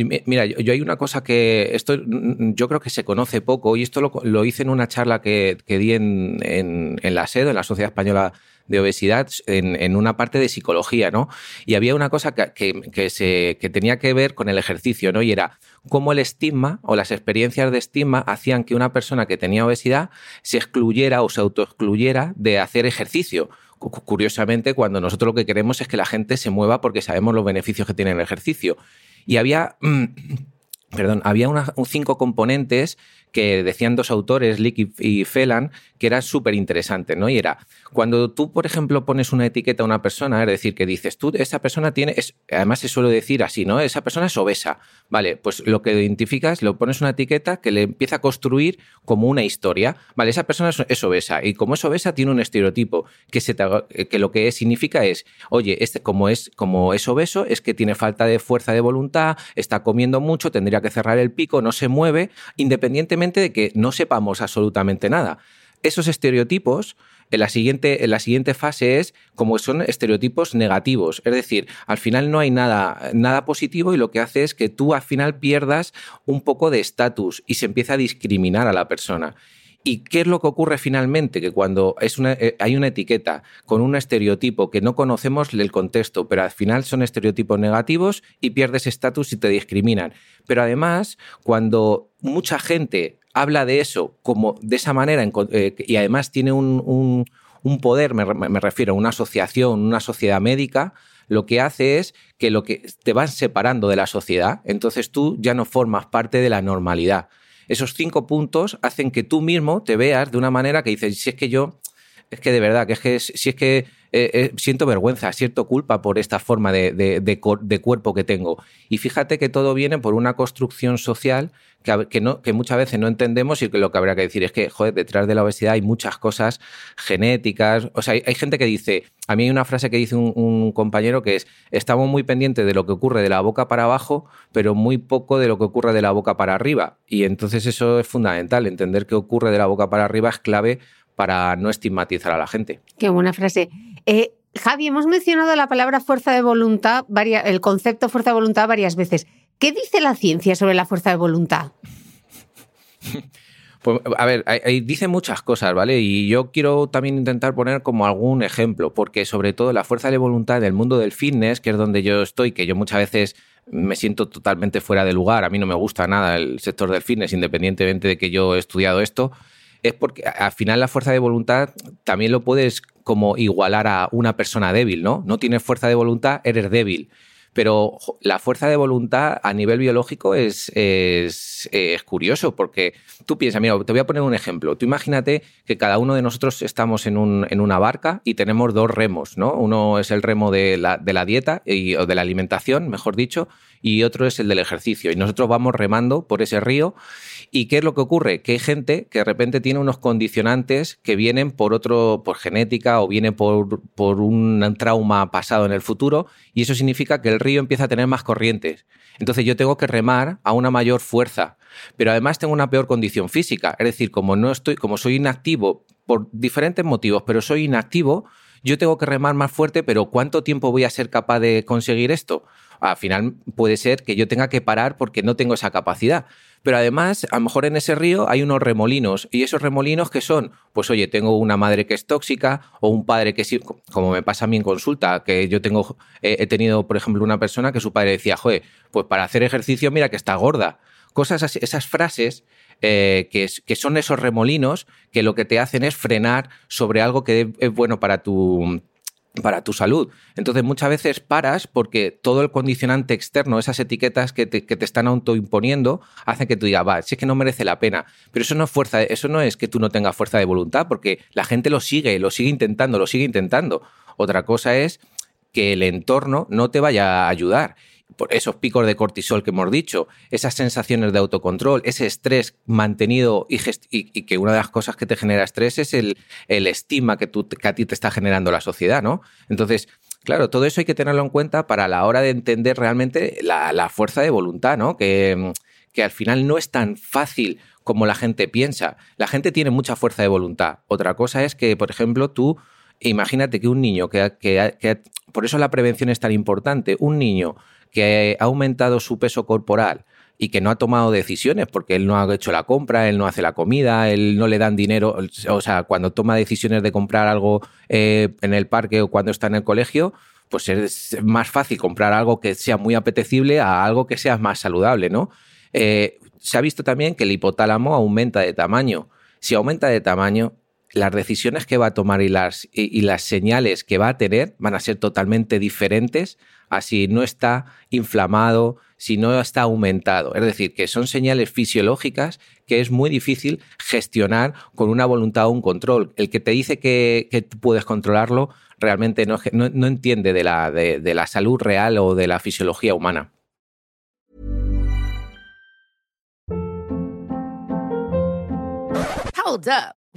Mira, yo, hay una cosa que esto yo creo que se conoce poco y esto lo, hice en una charla que, di en, en, la SED, en la Sociedad Española de Obesidad, en, una parte de psicología, ¿no? Y había una cosa que, se, que tenía que ver con el ejercicio, ¿no? Y era cómo el estigma o las experiencias de estigma hacían que una persona que tenía obesidad se excluyera o se autoexcluyera de hacer ejercicio curiosamente, cuando nosotros lo que queremos es que la gente se mueva porque sabemos los beneficios que tiene el ejercicio. Y había, perdón, había cinco componentes que decían dos autores, Lick y, Felan, que eran súper interesantes, ¿no? Y era, cuando tú, por ejemplo, pones una etiqueta a una persona, es decir, que dices, tú, esa persona tiene, además se suele decir así, ¿no? Esa persona es obesa. Vale, pues lo que identificas, lo pones una etiqueta que le empieza a construir como una historia. Vale, esa persona es, obesa y como es obesa tiene un estereotipo que, se que lo que significa es, oye, este como es, como es obeso es que tiene falta de fuerza de voluntad, está comiendo mucho, tendría que cerrar el pico, no se mueve, independientemente de que no sepamos absolutamente nada. Esos estereotipos la siguiente, en la siguiente fase es como son estereotipos negativos. Es decir, al final no hay nada, nada positivo y lo que hace es que tú al final pierdas un poco de estatus y se empieza a discriminar a la persona. ¿Y qué es lo que ocurre finalmente? Que cuando es una, eh, hay una etiqueta con un estereotipo que no conocemos el contexto, pero al final son estereotipos negativos y pierdes estatus y te discriminan. Pero además, cuando mucha gente habla de eso como de esa manera eh, y además tiene un, poder, me, refiero a una asociación, una sociedad médica, lo que hace es que lo que te van separando de la sociedad, entonces tú ya no formas parte de la normalidad. Esos cinco puntos hacen que tú mismo te veas de una manera que dices, si es que yo, es que de verdad, que es que si es que eh, eh, siento vergüenza, siento culpa por esta forma de, cuerpo que tengo. Y fíjate que todo viene por una construcción social que, no, que, muchas veces no entendemos y que lo que habría que decir es que, joder, detrás de la obesidad hay muchas cosas genéticas. O sea, hay, gente que dice, a mí hay una frase que dice un, compañero que es, estamos muy pendientes de lo que ocurre de la boca para abajo, pero muy poco de lo que ocurre de la boca para arriba. Y entonces eso es fundamental, entender qué ocurre de la boca para arriba es clave para no estigmatizar a la gente. Qué buena frase. Eh, Javi, hemos mencionado la palabra fuerza de voluntad, el concepto fuerza de voluntad varias veces. ¿Qué dice la ciencia sobre la fuerza de voluntad? Pues, a ver, dice muchas cosas, ¿vale? Y yo quiero también intentar poner como algún ejemplo, porque sobre todo la fuerza de voluntad en el mundo del fitness, que es donde yo estoy, que yo muchas veces me siento totalmente fuera de lugar, a mí no me gusta nada el sector del fitness, independientemente de que yo he estudiado esto, es porque al final la fuerza de voluntad también lo puedes como igualar a una persona débil, ¿no? No tienes fuerza de voluntad, eres débil. Pero la fuerza de voluntad a nivel biológico es, es, curioso porque tú piensas, mira, te voy a poner un ejemplo. Tú imagínate que cada uno de nosotros estamos en, un, en una barca y tenemos dos remos, ¿no? Uno es el remo de la, de la dieta y, o de la alimentación, mejor dicho, y otro es el del ejercicio. Y nosotros vamos remando por ese río. ¿Y qué es lo que ocurre? Que hay gente que de repente tiene unos condicionantes que vienen por otro, por genética o viene por, por un trauma pasado en el futuro, y eso significa que el río empieza a tener más corrientes. Entonces yo tengo que remar a una mayor fuerza, pero además tengo una peor condición física. Es decir, como no estoy, como soy inactivo por diferentes motivos, pero soy inactivo, yo tengo que remar más fuerte, pero ¿cuánto tiempo voy a ser capaz de conseguir esto? al final puede ser que yo tenga que parar porque no tengo esa capacidad. Pero además, a lo mejor en ese río hay unos remolinos. ¿Y esos remolinos que son? Pues oye, tengo una madre que es tóxica o un padre que sí, como me pasa a mí en consulta, que yo tengo, eh, he tenido, por ejemplo, una persona que su padre decía, joder, pues para hacer ejercicio mira que está gorda. Cosas así, esas frases eh, que, que, son esos remolinos que lo que te hacen es frenar sobre algo que es bueno para tu, para tu salud. Entonces muchas veces paras porque todo el condicionante externo, esas etiquetas que te, que te están autoimponiendo, hacen que tú digas, va, si es que no merece la pena. Pero eso no es fuerza, eso no es que tú no tengas fuerza de voluntad, porque la gente lo sigue, lo sigue intentando, lo sigue intentando. Otra cosa es que el entorno no te vaya a ayudar por esos picos de cortisol que hemos dicho, esas sensaciones de autocontrol, ese estrés mantenido y, que una de las cosas que te genera estrés es el, estima que, a ti te está generando la sociedad, ¿no? Entonces, claro, todo eso hay que tenerlo en cuenta para la hora de entender realmente la, fuerza de voluntad, ¿no? Que, que al final no es tan fácil como la gente piensa. La gente tiene mucha fuerza de voluntad. Otra cosa es que, por ejemplo, tú imagínate que un niño que, que, por eso la prevención es tan importante, un niño que ha aumentado su peso corporal y que no ha tomado decisiones porque él no ha hecho la compra, él no hace la comida, él no le dan dinero, o sea, cuando toma decisiones de comprar algo eh, en el parque o cuando está en el colegio, pues es más fácil comprar algo que sea muy apetecible a algo que sea más saludable, ¿no? Eh, se ha visto también que el hipotálamo aumenta de tamaño. Si aumenta de tamaño, las decisiones que va a tomar y las, y, las señales que va a tener van a ser totalmente diferentes a si no está inflamado, si no está aumentado. Es decir, que son señales fisiológicas que es muy difícil gestionar con una voluntad o un control. El que te dice que, puedes controlarlo realmente no, entiende de la, de la salud real o de la fisiología humana. Hold up.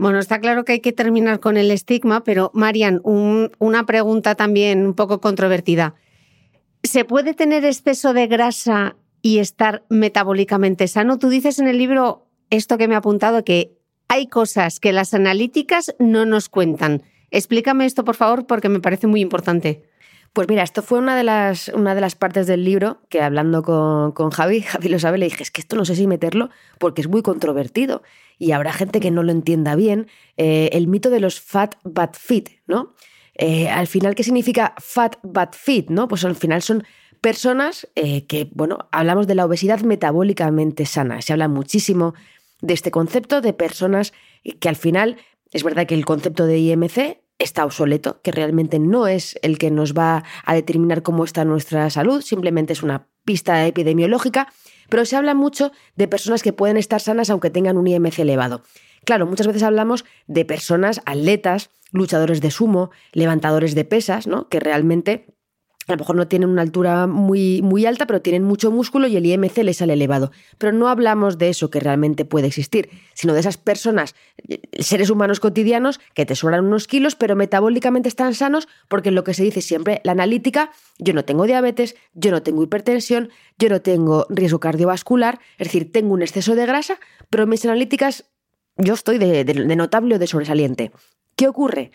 Bueno, está claro que hay que terminar con el estigma, pero Marian, una pregunta también un poco controvertida. ¿Se puede tener exceso de grasa y estar metabólicamente sano? Tú dices en el libro esto que me ha apuntado, que hay cosas que las analíticas no nos cuentan. Explícame esto, por favor, porque me parece muy importante. Pues mira, esto fue una de las, una de las partes del libro que hablando con, con Javi, Javi lo sabe, le dije, es que esto no sé si meterlo porque es muy controvertido y habrá gente que no lo entienda bien, eh, el mito de los fat but fit, ¿no? Eh, al final, ¿qué significa fat but fit? ¿no? Pues al final son personas eh, que, bueno, hablamos de la obesidad metabólicamente sana. Se habla muchísimo de este concepto de personas que al final, es verdad que el concepto de IMC está obsoleto, que realmente no es el que nos va a determinar cómo está nuestra salud, simplemente es una pista epidemiológica, pero se habla mucho de personas que pueden estar sanas aunque tengan un IMC elevado. Claro, muchas veces hablamos de personas, atletas, luchadores de sumo, levantadores de pesas, ¿no? Que realmente a lo mejor no tienen una altura muy, muy alta, pero tienen mucho músculo y el IMC les sale elevado. Pero no hablamos de eso que realmente puede existir, sino de esas personas, seres humanos cotidianos, que te sobran unos kilos, pero metabólicamente están sanos, porque lo que se dice siempre, la analítica, yo no tengo diabetes, yo no tengo hipertensión, yo no tengo riesgo cardiovascular, es decir, tengo un exceso de grasa, pero mis analíticas, yo estoy de notable o de sobresaliente. ¿Qué ocurre?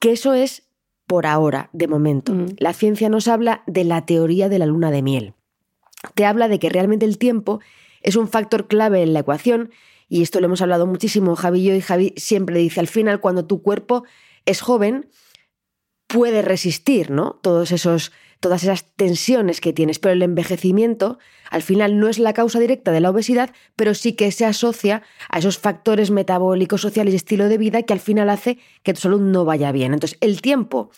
Que eso es por ahora, de momento. Mm. La ciencia nos habla de la teoría de la luna de miel. Te habla de que realmente el tiempo es un factor clave en la ecuación y esto lo hemos hablado muchísimo Javi y yo y Javi siempre dice al final cuando tu cuerpo es joven puede resistir, ¿no? Todos esos todas esas tensiones que tienes, pero el envejecimiento al final no es la causa directa de la obesidad, pero sí que se asocia a esos factores metabólicos, sociales y estilo de vida que al final hace que tu salud no vaya bien. Entonces, el tiempo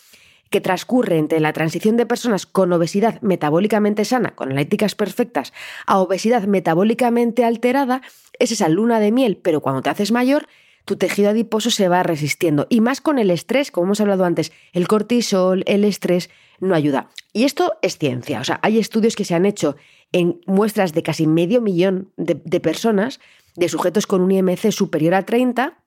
que transcurre entre la transición de personas con obesidad metabólicamente sana, con analíticas perfectas, a obesidad metabólicamente alterada, es esa luna de miel, pero cuando te haces mayor, tu tejido adiposo se va resistiendo. Y más con el estrés, como hemos hablado antes, el cortisol, el estrés, no ayuda. Y esto es ciencia. O sea, hay estudios que se han hecho en muestras de casi medio millón de, personas, de sujetos con un IMC superior a 30,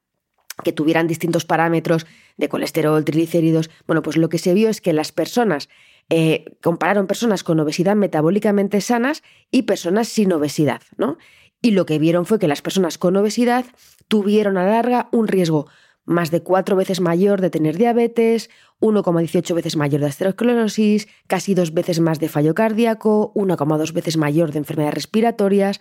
que tuvieran distintos parámetros de colesterol, triglicéridos. Bueno, pues lo que se vio es que las personas eh, compararon personas con obesidad metabólicamente sanas y personas sin obesidad, ¿no? Y lo que vieron fue que las personas con obesidad tuvieron a la larga un riesgo más de cuatro veces mayor de tener diabetes, 1,18 veces mayor de aterosclerosis, casi dos veces más de fallo cardíaco, 1,2 veces mayor de enfermedades respiratorias.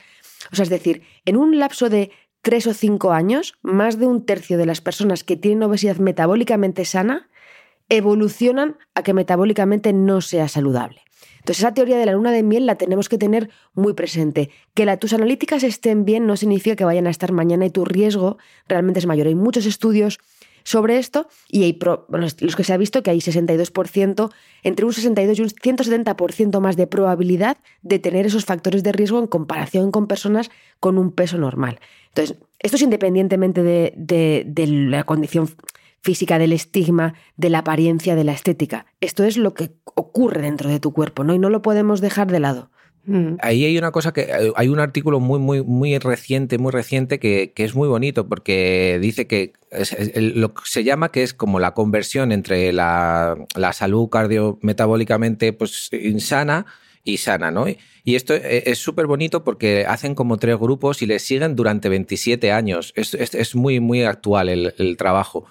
O sea, es decir, en un lapso de tres o cinco años, más de un tercio de las personas que tienen obesidad metabólicamente sana evolucionan a que metabólicamente no sea saludable. Entonces, esa teoría de la luna de miel la tenemos que tener muy presente. Que la, tus analíticas estén bien no significa que vayan a estar mañana y tu riesgo realmente es mayor. Hay muchos estudios sobre esto y hay los que se ha visto que hay 62%, entre un 62 y un 170% más de probabilidad de tener esos factores de riesgo en comparación con personas con un peso normal. Entonces, esto es independientemente de, de la condición física, del estigma, de la apariencia, de la estética. Esto es lo que ocurre dentro de tu cuerpo, ¿no? Y no lo podemos dejar de lado. Mm. Ahí hay una cosa que eh, hay un artículo muy, muy, muy reciente, muy reciente que, es muy bonito porque dice que lo que se llama que es como la conversión entre la, la salud cardiometabólicamente pues, insana y sana, ¿no? Y esto e, es súper bonito porque hacen como tres grupos y les siguen durante 27 años. Es, es, muy, muy actual el trabajo.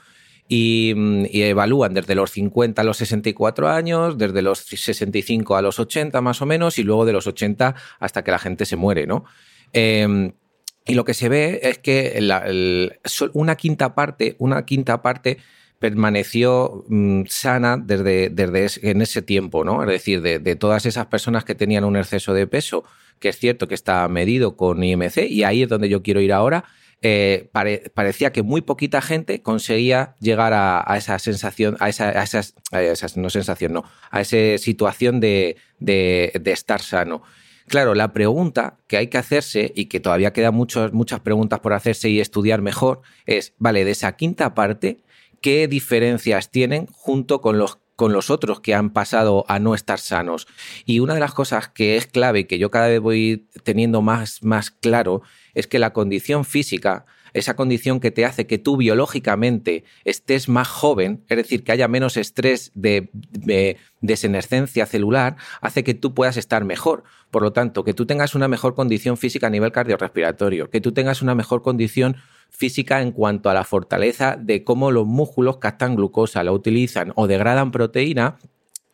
Mm, y, evalúan desde los 50 a los 64 años, desde los 65 a los 80 más o menos, y luego de los 80 hasta que la gente se muere, ¿no? Em, y lo que se ve es que una quinta parte, una quinta parte permaneció mm, sana desde, desde en ese tiempo, ¿no? Es decir, de, de, todas esas personas que tenían un exceso de peso, que es cierto que está medido con IMC, y ahí es donde yo quiero ir ahora, eh, parecía que muy poquita gente conseguía llegar a, esa sensación, a esa, no sensación, no, a esa situación de, estar sano. Claro, la pregunta que hay que hacerse y que todavía quedan muchas preguntas por hacerse y estudiar mejor es, vale, de esa quinta parte, ¿qué diferencias tienen junto con los con los otros que han pasado a no estar sanos. Y una de las cosas que es clave, que yo cada vez voy teniendo más, más claro, es que la condición física, esa condición que te hace que tú biológicamente estés más joven, es decir, que haya menos estrés de, desenescencia celular, hace que tú puedas estar mejor. Por lo tanto, que tú tengas una mejor condición física a nivel cardiorrespiratorio, que tú tengas una mejor condición física en cuanto a la fortaleza de cómo los músculos captan glucosa, la utilizan o degradan proteína,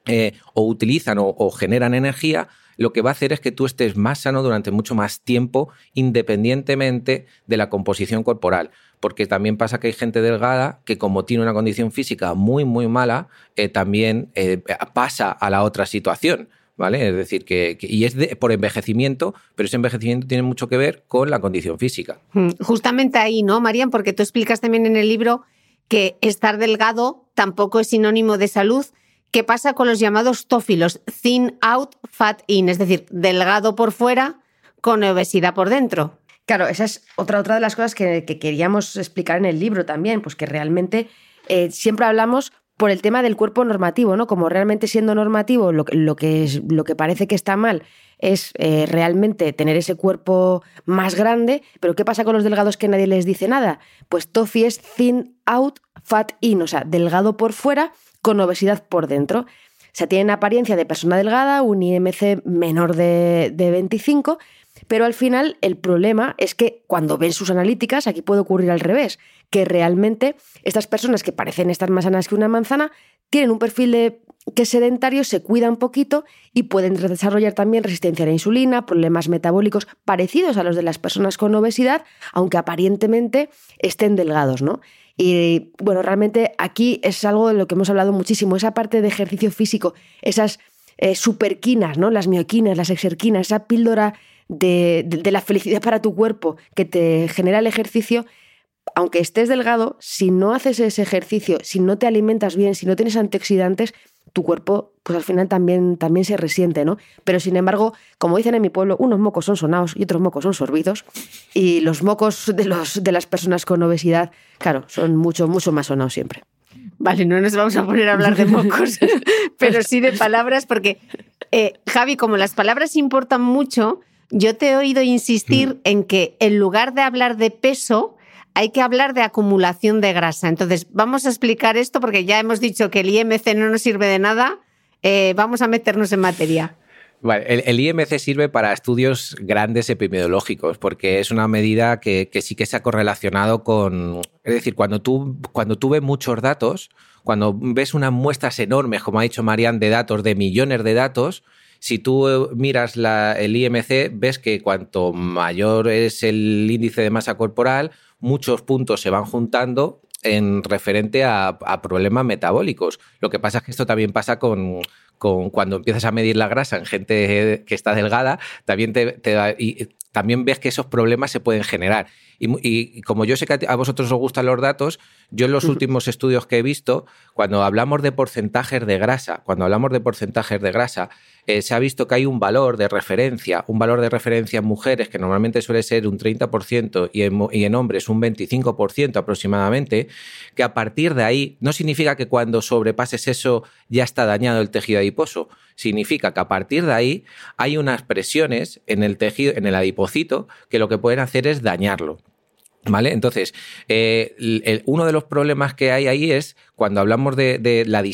eh, o utilizan o, generan energía, lo que va a hacer es que tú estés más sano durante mucho más tiempo, independientemente de la composición corporal. Porque también pasa que hay gente delgada que como tiene una condición física muy, muy mala, eh, también eh, pasa a la otra situación. ¿Vale? Es decir, que, y es por envejecimiento, pero ese envejecimiento tiene mucho que ver con la condición física. Mm, justamente ahí, ¿no, Marian? Porque tú explicas también en el libro que estar delgado tampoco es sinónimo de salud, ¿Qué pasa con los llamados tófilos? Thin out, fat in, es decir, delgado por fuera con obesidad por dentro. Claro, esa es otra, otra de las cosas que, queríamos explicar en el libro también, pues que realmente eh, siempre hablamos por el tema del cuerpo normativo, ¿no? Como realmente siendo normativo, lo, que, es, lo que parece que está mal es eh, realmente tener ese cuerpo más grande, pero ¿qué pasa con los delgados que nadie les dice nada? Pues TOFI es thin out, fat in, o sea, delgado por fuera con obesidad por dentro. O sea, tienen apariencia de persona delgada, un IMC menor de, 25, pero al final el problema es que cuando ven sus analíticas, aquí puede ocurrir al revés, que realmente estas personas que parecen estar más sanas que una manzana, tienen un perfil de que es sedentario, se cuida un poquito y pueden desarrollar también resistencia a la insulina, problemas metabólicos parecidos a los de las personas con obesidad, aunque aparentemente estén delgados, ¿no? Y bueno, realmente aquí es algo de lo que hemos hablado muchísimo, esa parte de ejercicio físico, esas eh, superquinas, ¿no? Las mioquinas, las exerquinas, esa píldora de, de, la felicidad para tu cuerpo que te genera el ejercicio, aunque estés delgado, si no haces ese ejercicio, si no te alimentas bien, si no tienes antioxidantes, tu cuerpo, pues al final también, también se resiente, ¿no? Pero sin embargo, como dicen en mi pueblo, unos mocos son sonados y otros mocos son sorbidos. Y los mocos de, los, de las personas con obesidad, claro, son mucho, mucho más sonados siempre. Vale, no nos vamos a poner a hablar de mocos, pero sí de palabras, porque eh, Javi, como las palabras importan mucho, yo te he oído insistir mm. en que en lugar de hablar de peso, hay que hablar de acumulación de grasa. Entonces, vamos a explicar esto porque ya hemos dicho que el IMC no nos sirve de nada. Eh, vamos a meternos en materia. el, IMC sirve para estudios grandes epidemiológicos, porque es una medida que, sí que se ha correlacionado con. Es decir, cuando tú, cuando tú ves muchos datos, cuando ves unas muestras enormes, como ha dicho Marian, de datos, de millones de datos, si tú miras el IMC, ves que cuanto mayor es el índice de masa corporal, muchos puntos se van juntando en referente a, problemas metabólicos. Lo que pasa es que esto también pasa con, cuando empiezas a medir la grasa en gente que está delgada, también te, y también ves que esos problemas se pueden generar. Y, como yo sé que a vosotros os gustan los datos, yo en los últimos estudios que he visto, cuando hablamos de porcentajes de grasa, cuando hablamos de porcentajes de grasa, eh, se ha visto que hay un valor de referencia, un valor de referencia en mujeres que normalmente suele ser un 30% y en, y en hombres un 25% aproximadamente, que a partir de ahí no significa que cuando sobrepases eso ya está dañado el tejido adiposo, significa que a partir de ahí hay unas presiones en el tejido, en el adipocito, que lo que pueden hacer es dañarlo. ¿Vale? Entonces, eh, uno de los problemas que hay ahí es cuando hablamos de, la,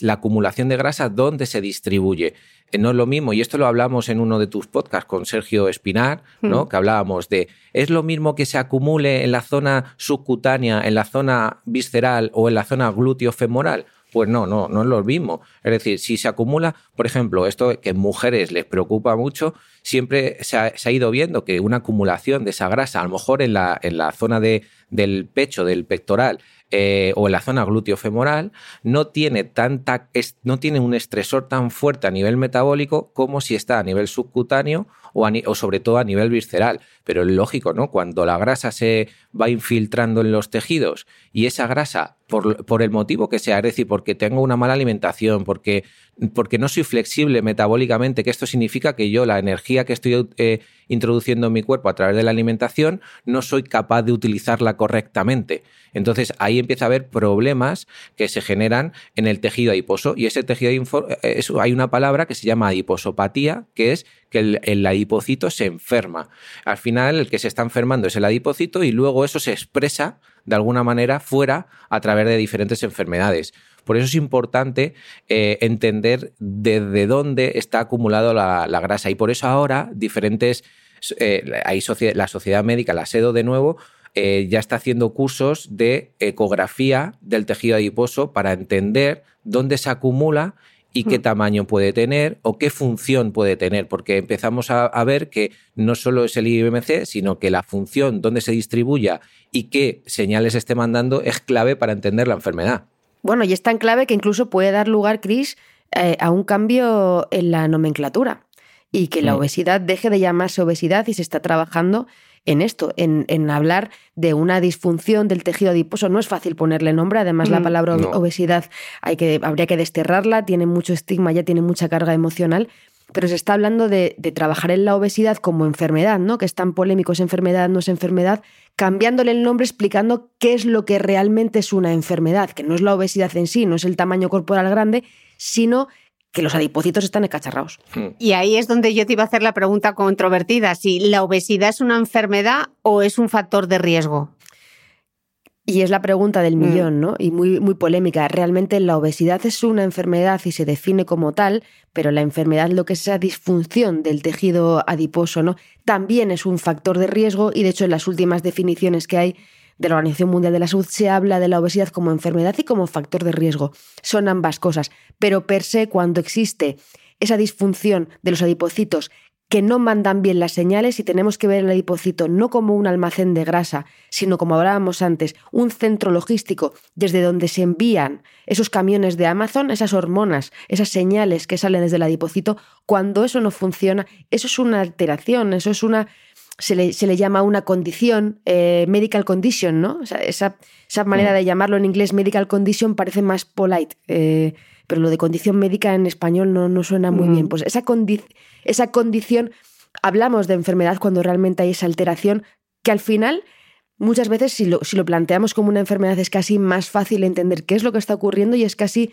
la, acumulación de grasa, ¿dónde se distribuye? Eh, no es lo mismo, y esto lo hablamos en uno de tus podcasts con Sergio Espinar, ¿no? Hmm. Que hablábamos de, ¿es lo mismo que se acumule en la zona subcutánea, en la zona visceral o en la zona glúteo-femoral? Pues no, no, no es lo mismo. Es decir, si se acumula, por ejemplo, esto que en mujeres les preocupa mucho, siempre se ha, ido viendo que una acumulación de esa grasa, a lo mejor en la, en la zona de, del pecho, del pectoral, eh, o en la zona glúteo-femoral, no tiene tanta, no tiene un estresor tan fuerte a nivel metabólico como si está a nivel subcutáneo o, sobre todo a nivel visceral. Pero es lógico, ¿no? Cuando la grasa se va infiltrando en los tejidos y esa grasa, por, por el motivo que sea, es decir, porque tengo una mala alimentación, porque, porque no soy flexible metabólicamente, que esto significa que yo la energía que estoy eh, introduciendo en mi cuerpo a través de la alimentación no soy capaz de utilizarla correctamente. Entonces ahí empieza a haber problemas que se generan en el tejido adiposo y ese tejido eh, hay una palabra que se llama adiposopatía, que es que el, el, adipocito se enferma. Al final el que se está enfermando es el adipocito y luego eso se expresa de alguna manera fuera a través de diferentes enfermedades. Por eso es importante eh, entender desde dónde está acumulado la, grasa y por eso ahora diferentes, eh, la sociedad médica, la SEDO de nuevo, eh, ya está haciendo cursos de ecografía del tejido adiposo para entender dónde se acumula y qué Mm. tamaño puede tener o qué función puede tener, porque empezamos a, a ver que no solo es el IMC, sino que la función, dónde se distribuya y qué señales esté mandando es clave para entender la enfermedad. Bueno, y es tan clave que incluso puede dar lugar, Chris, eh, a un cambio en la nomenclatura y que la Mm. obesidad deje de llamarse obesidad y se está trabajando en esto, en, en hablar de una disfunción del tejido adiposo. No es fácil ponerle nombre, además la Mm. palabra No. obesidad hay que, habría que desterrarla, tiene mucho estigma, ya tiene mucha carga emocional, pero se está hablando de, de trabajar en la obesidad como enfermedad, ¿no? Que es tan polémico, es enfermedad, no es enfermedad, cambiándole el nombre, explicando qué es lo que realmente es una enfermedad, que no es la obesidad en sí, no es el tamaño corporal grande, sino que los adipocitos están escacharrados. Y ahí es donde yo te iba a hacer la pregunta controvertida, si la obesidad es una enfermedad o es un factor de riesgo. Y es la pregunta del Mm. millón, ¿no? Y muy, muy polémica. Realmente la obesidad es una enfermedad y se define como tal, pero la enfermedad, lo que es esa disfunción del tejido adiposo, ¿no? También es un factor de riesgo y de hecho en las últimas definiciones que hay de la Organización Mundial de la Salud se habla de la obesidad como enfermedad y como factor de riesgo. Son ambas cosas, pero per se cuando existe esa disfunción de los adipocitos que no mandan bien las señales y tenemos que ver el adipocito no como un almacén de grasa, sino como hablábamos antes, un centro logístico desde donde se envían esos camiones de Amazon, esas hormonas, esas señales que salen desde el adipocito, cuando eso no funciona, eso es una alteración, eso es una... Se le, se le llama una condición, eh, medical condition, ¿no? O sea, esa, esa manera de llamarlo en inglés medical condition parece más polite, eh, pero lo de condición médica en español no, no suena muy Mm. bien. Pues esa, condi- esa condición, hablamos de enfermedad cuando realmente hay esa alteración que al final, muchas veces si lo, si lo planteamos como una enfermedad es casi más fácil entender qué es lo que está ocurriendo y es casi,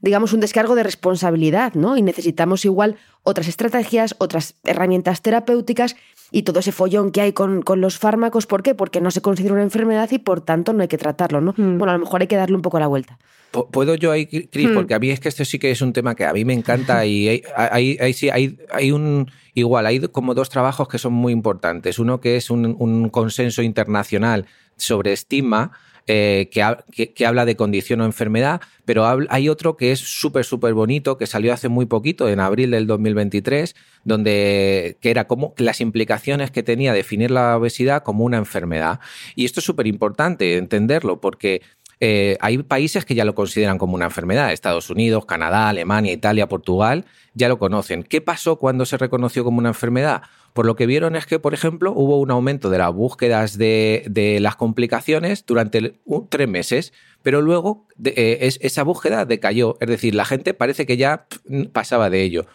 digamos, un descargo de responsabilidad, ¿no? Y necesitamos igual otras estrategias, otras herramientas terapéuticas y todo ese follón que hay con, con los fármacos. ¿Por qué? Porque no se considera una enfermedad y por tanto no hay que tratarlo, ¿no? Mm. Bueno, a lo mejor hay que darle un poco la vuelta. Pu- ¿Puedo yo ahí, Cris? Hmm. Porque a mí es que esto sí que es un tema que a mí me encanta y hay, hay- hay- sí, hay, hay un... Igual, hay como dos trabajos que son muy importantes. Uno que es un, un consenso internacional sobre estigma, eh, que, ha- que- que habla de condición o enfermedad, pero hay otro que es súper, súper bonito, que salió hace muy poquito, en abril del 2023, donde que era como las implicaciones que tenía definir la obesidad como una enfermedad. Y esto es súper importante entenderlo, porque eh, hay países que ya lo consideran como una enfermedad. Estados Unidos, Canadá, Alemania, Italia, Portugal ya lo conocen. ¿Qué pasó cuando se reconoció como una enfermedad? Por lo que vieron es que, por ejemplo, hubo un aumento de las búsquedas de, las complicaciones durante tres meses, pero luego eh, es- esa búsqueda decayó. Es decir, la gente parece que ya pff, pasaba de ello.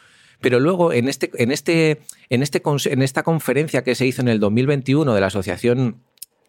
Pero luego, en, este, en, este, este, en esta conferencia que se hizo en el 2021 de la Asociación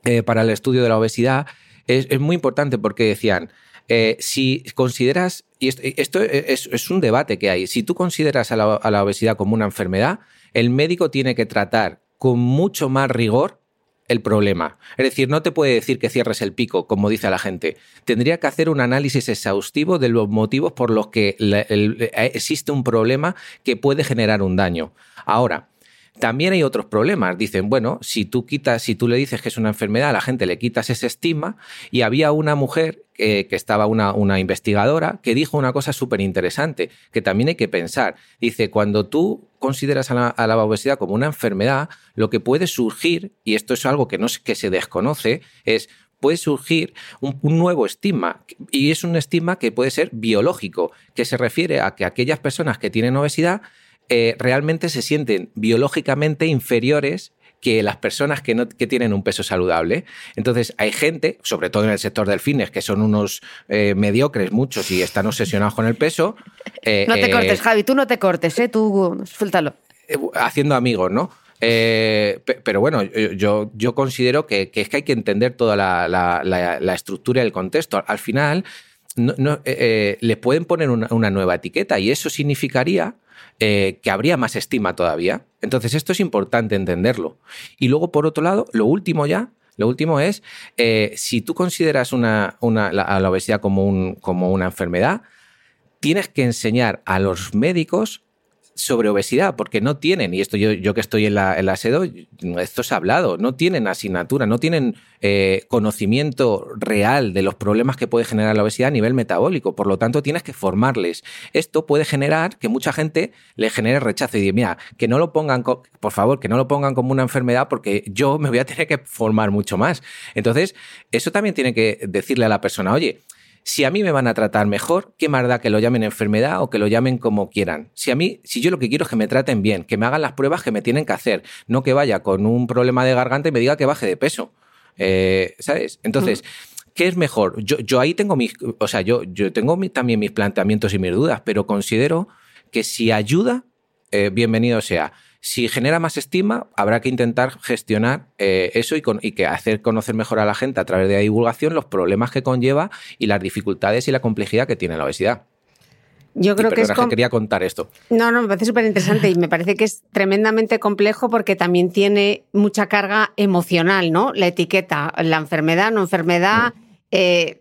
eh, para el Estudio de la Obesidad, es, muy importante porque decían, eh, si consideras, y esto, es, un debate que hay, si tú consideras a la obesidad como una enfermedad, el médico tiene que tratar con mucho más rigor el problema. Es decir, no te puede decir que cierres el pico, como dice la gente. Tendría que hacer un análisis exhaustivo de los motivos por los que eh, existe un problema que puede generar un daño. Ahora, también hay otros problemas. Dicen, bueno, si tú quitas, si tú le dices que es una enfermedad, a la gente le quitas ese estigma. Y había una mujer eh, que estaba una, una investigadora que dijo una cosa súper interesante, que también hay que pensar. Dice, cuando tú consideras a la, obesidad como una enfermedad, lo que puede surgir, y esto es algo que no que se desconoce, es puede surgir un, un nuevo estigma. Y es un estigma que puede ser biológico, que se refiere a que aquellas personas que tienen obesidad eh, realmente se sienten biológicamente inferiores que las personas que, no, que tienen un peso saludable. Entonces hay gente, sobre todo en el sector del fitness, que son unos eh, mediocres muchos y están obsesionados con el peso. eh, No te eh, cortes, Javi, tú no te cortes, ¿eh? Tú suéltalo. eh, haciendo amigos, ¿no? Eh, pe- pero bueno, yo, yo, considero que, que es que hay que entender toda la, la- la- la estructura y el contexto. Al final, no, no, eh, eh, le pueden poner una, una nueva etiqueta y eso significaría eh, que habría más estima todavía. Entonces, esto es importante entenderlo. Y luego, por otro lado, lo último ya, lo último es, eh, si tú consideras una, la, obesidad como una enfermedad, tienes que enseñar a los médicos sobre obesidad, porque no tienen, y esto yo, yo que estoy en la, en SEDO, esto se ha hablado, no tienen asignatura, no tienen eh, conocimiento real de los problemas que puede generar la obesidad a nivel metabólico, por lo tanto tienes que formarles. Esto puede generar que mucha gente le genere rechazo y diga, mira, que no lo pongan, por favor, que no lo pongan como una enfermedad porque yo me voy a tener que formar mucho más. Entonces, eso también tiene que decirle a la persona, oye, si a mí me van a tratar mejor, qué más da que lo llamen enfermedad o que lo llamen como quieran. Si a mí, si yo lo que quiero es que me traten bien, que me hagan las pruebas que me tienen que hacer, no que vaya con un problema de garganta y me diga que baje de peso. Eh, ¿Sabes? Entonces, ¿qué es mejor? Yo, yo ahí tengo mis, o sea, yo, yo tengo también mis planteamientos y mis dudas, pero considero que si ayuda, eh, bienvenido sea si genera más estima, habrá que intentar gestionar eh, eso y, y, que hacer conocer mejor a la gente a través de la divulgación los problemas que conlleva y las dificultades y la complejidad que tiene la obesidad. Yo creo que es. que quería contar esto. No, no, me parece súper interesante y me parece que es tremendamente complejo porque también tiene mucha carga emocional, ¿no? La etiqueta, la enfermedad, no enfermedad. Mm. Eh,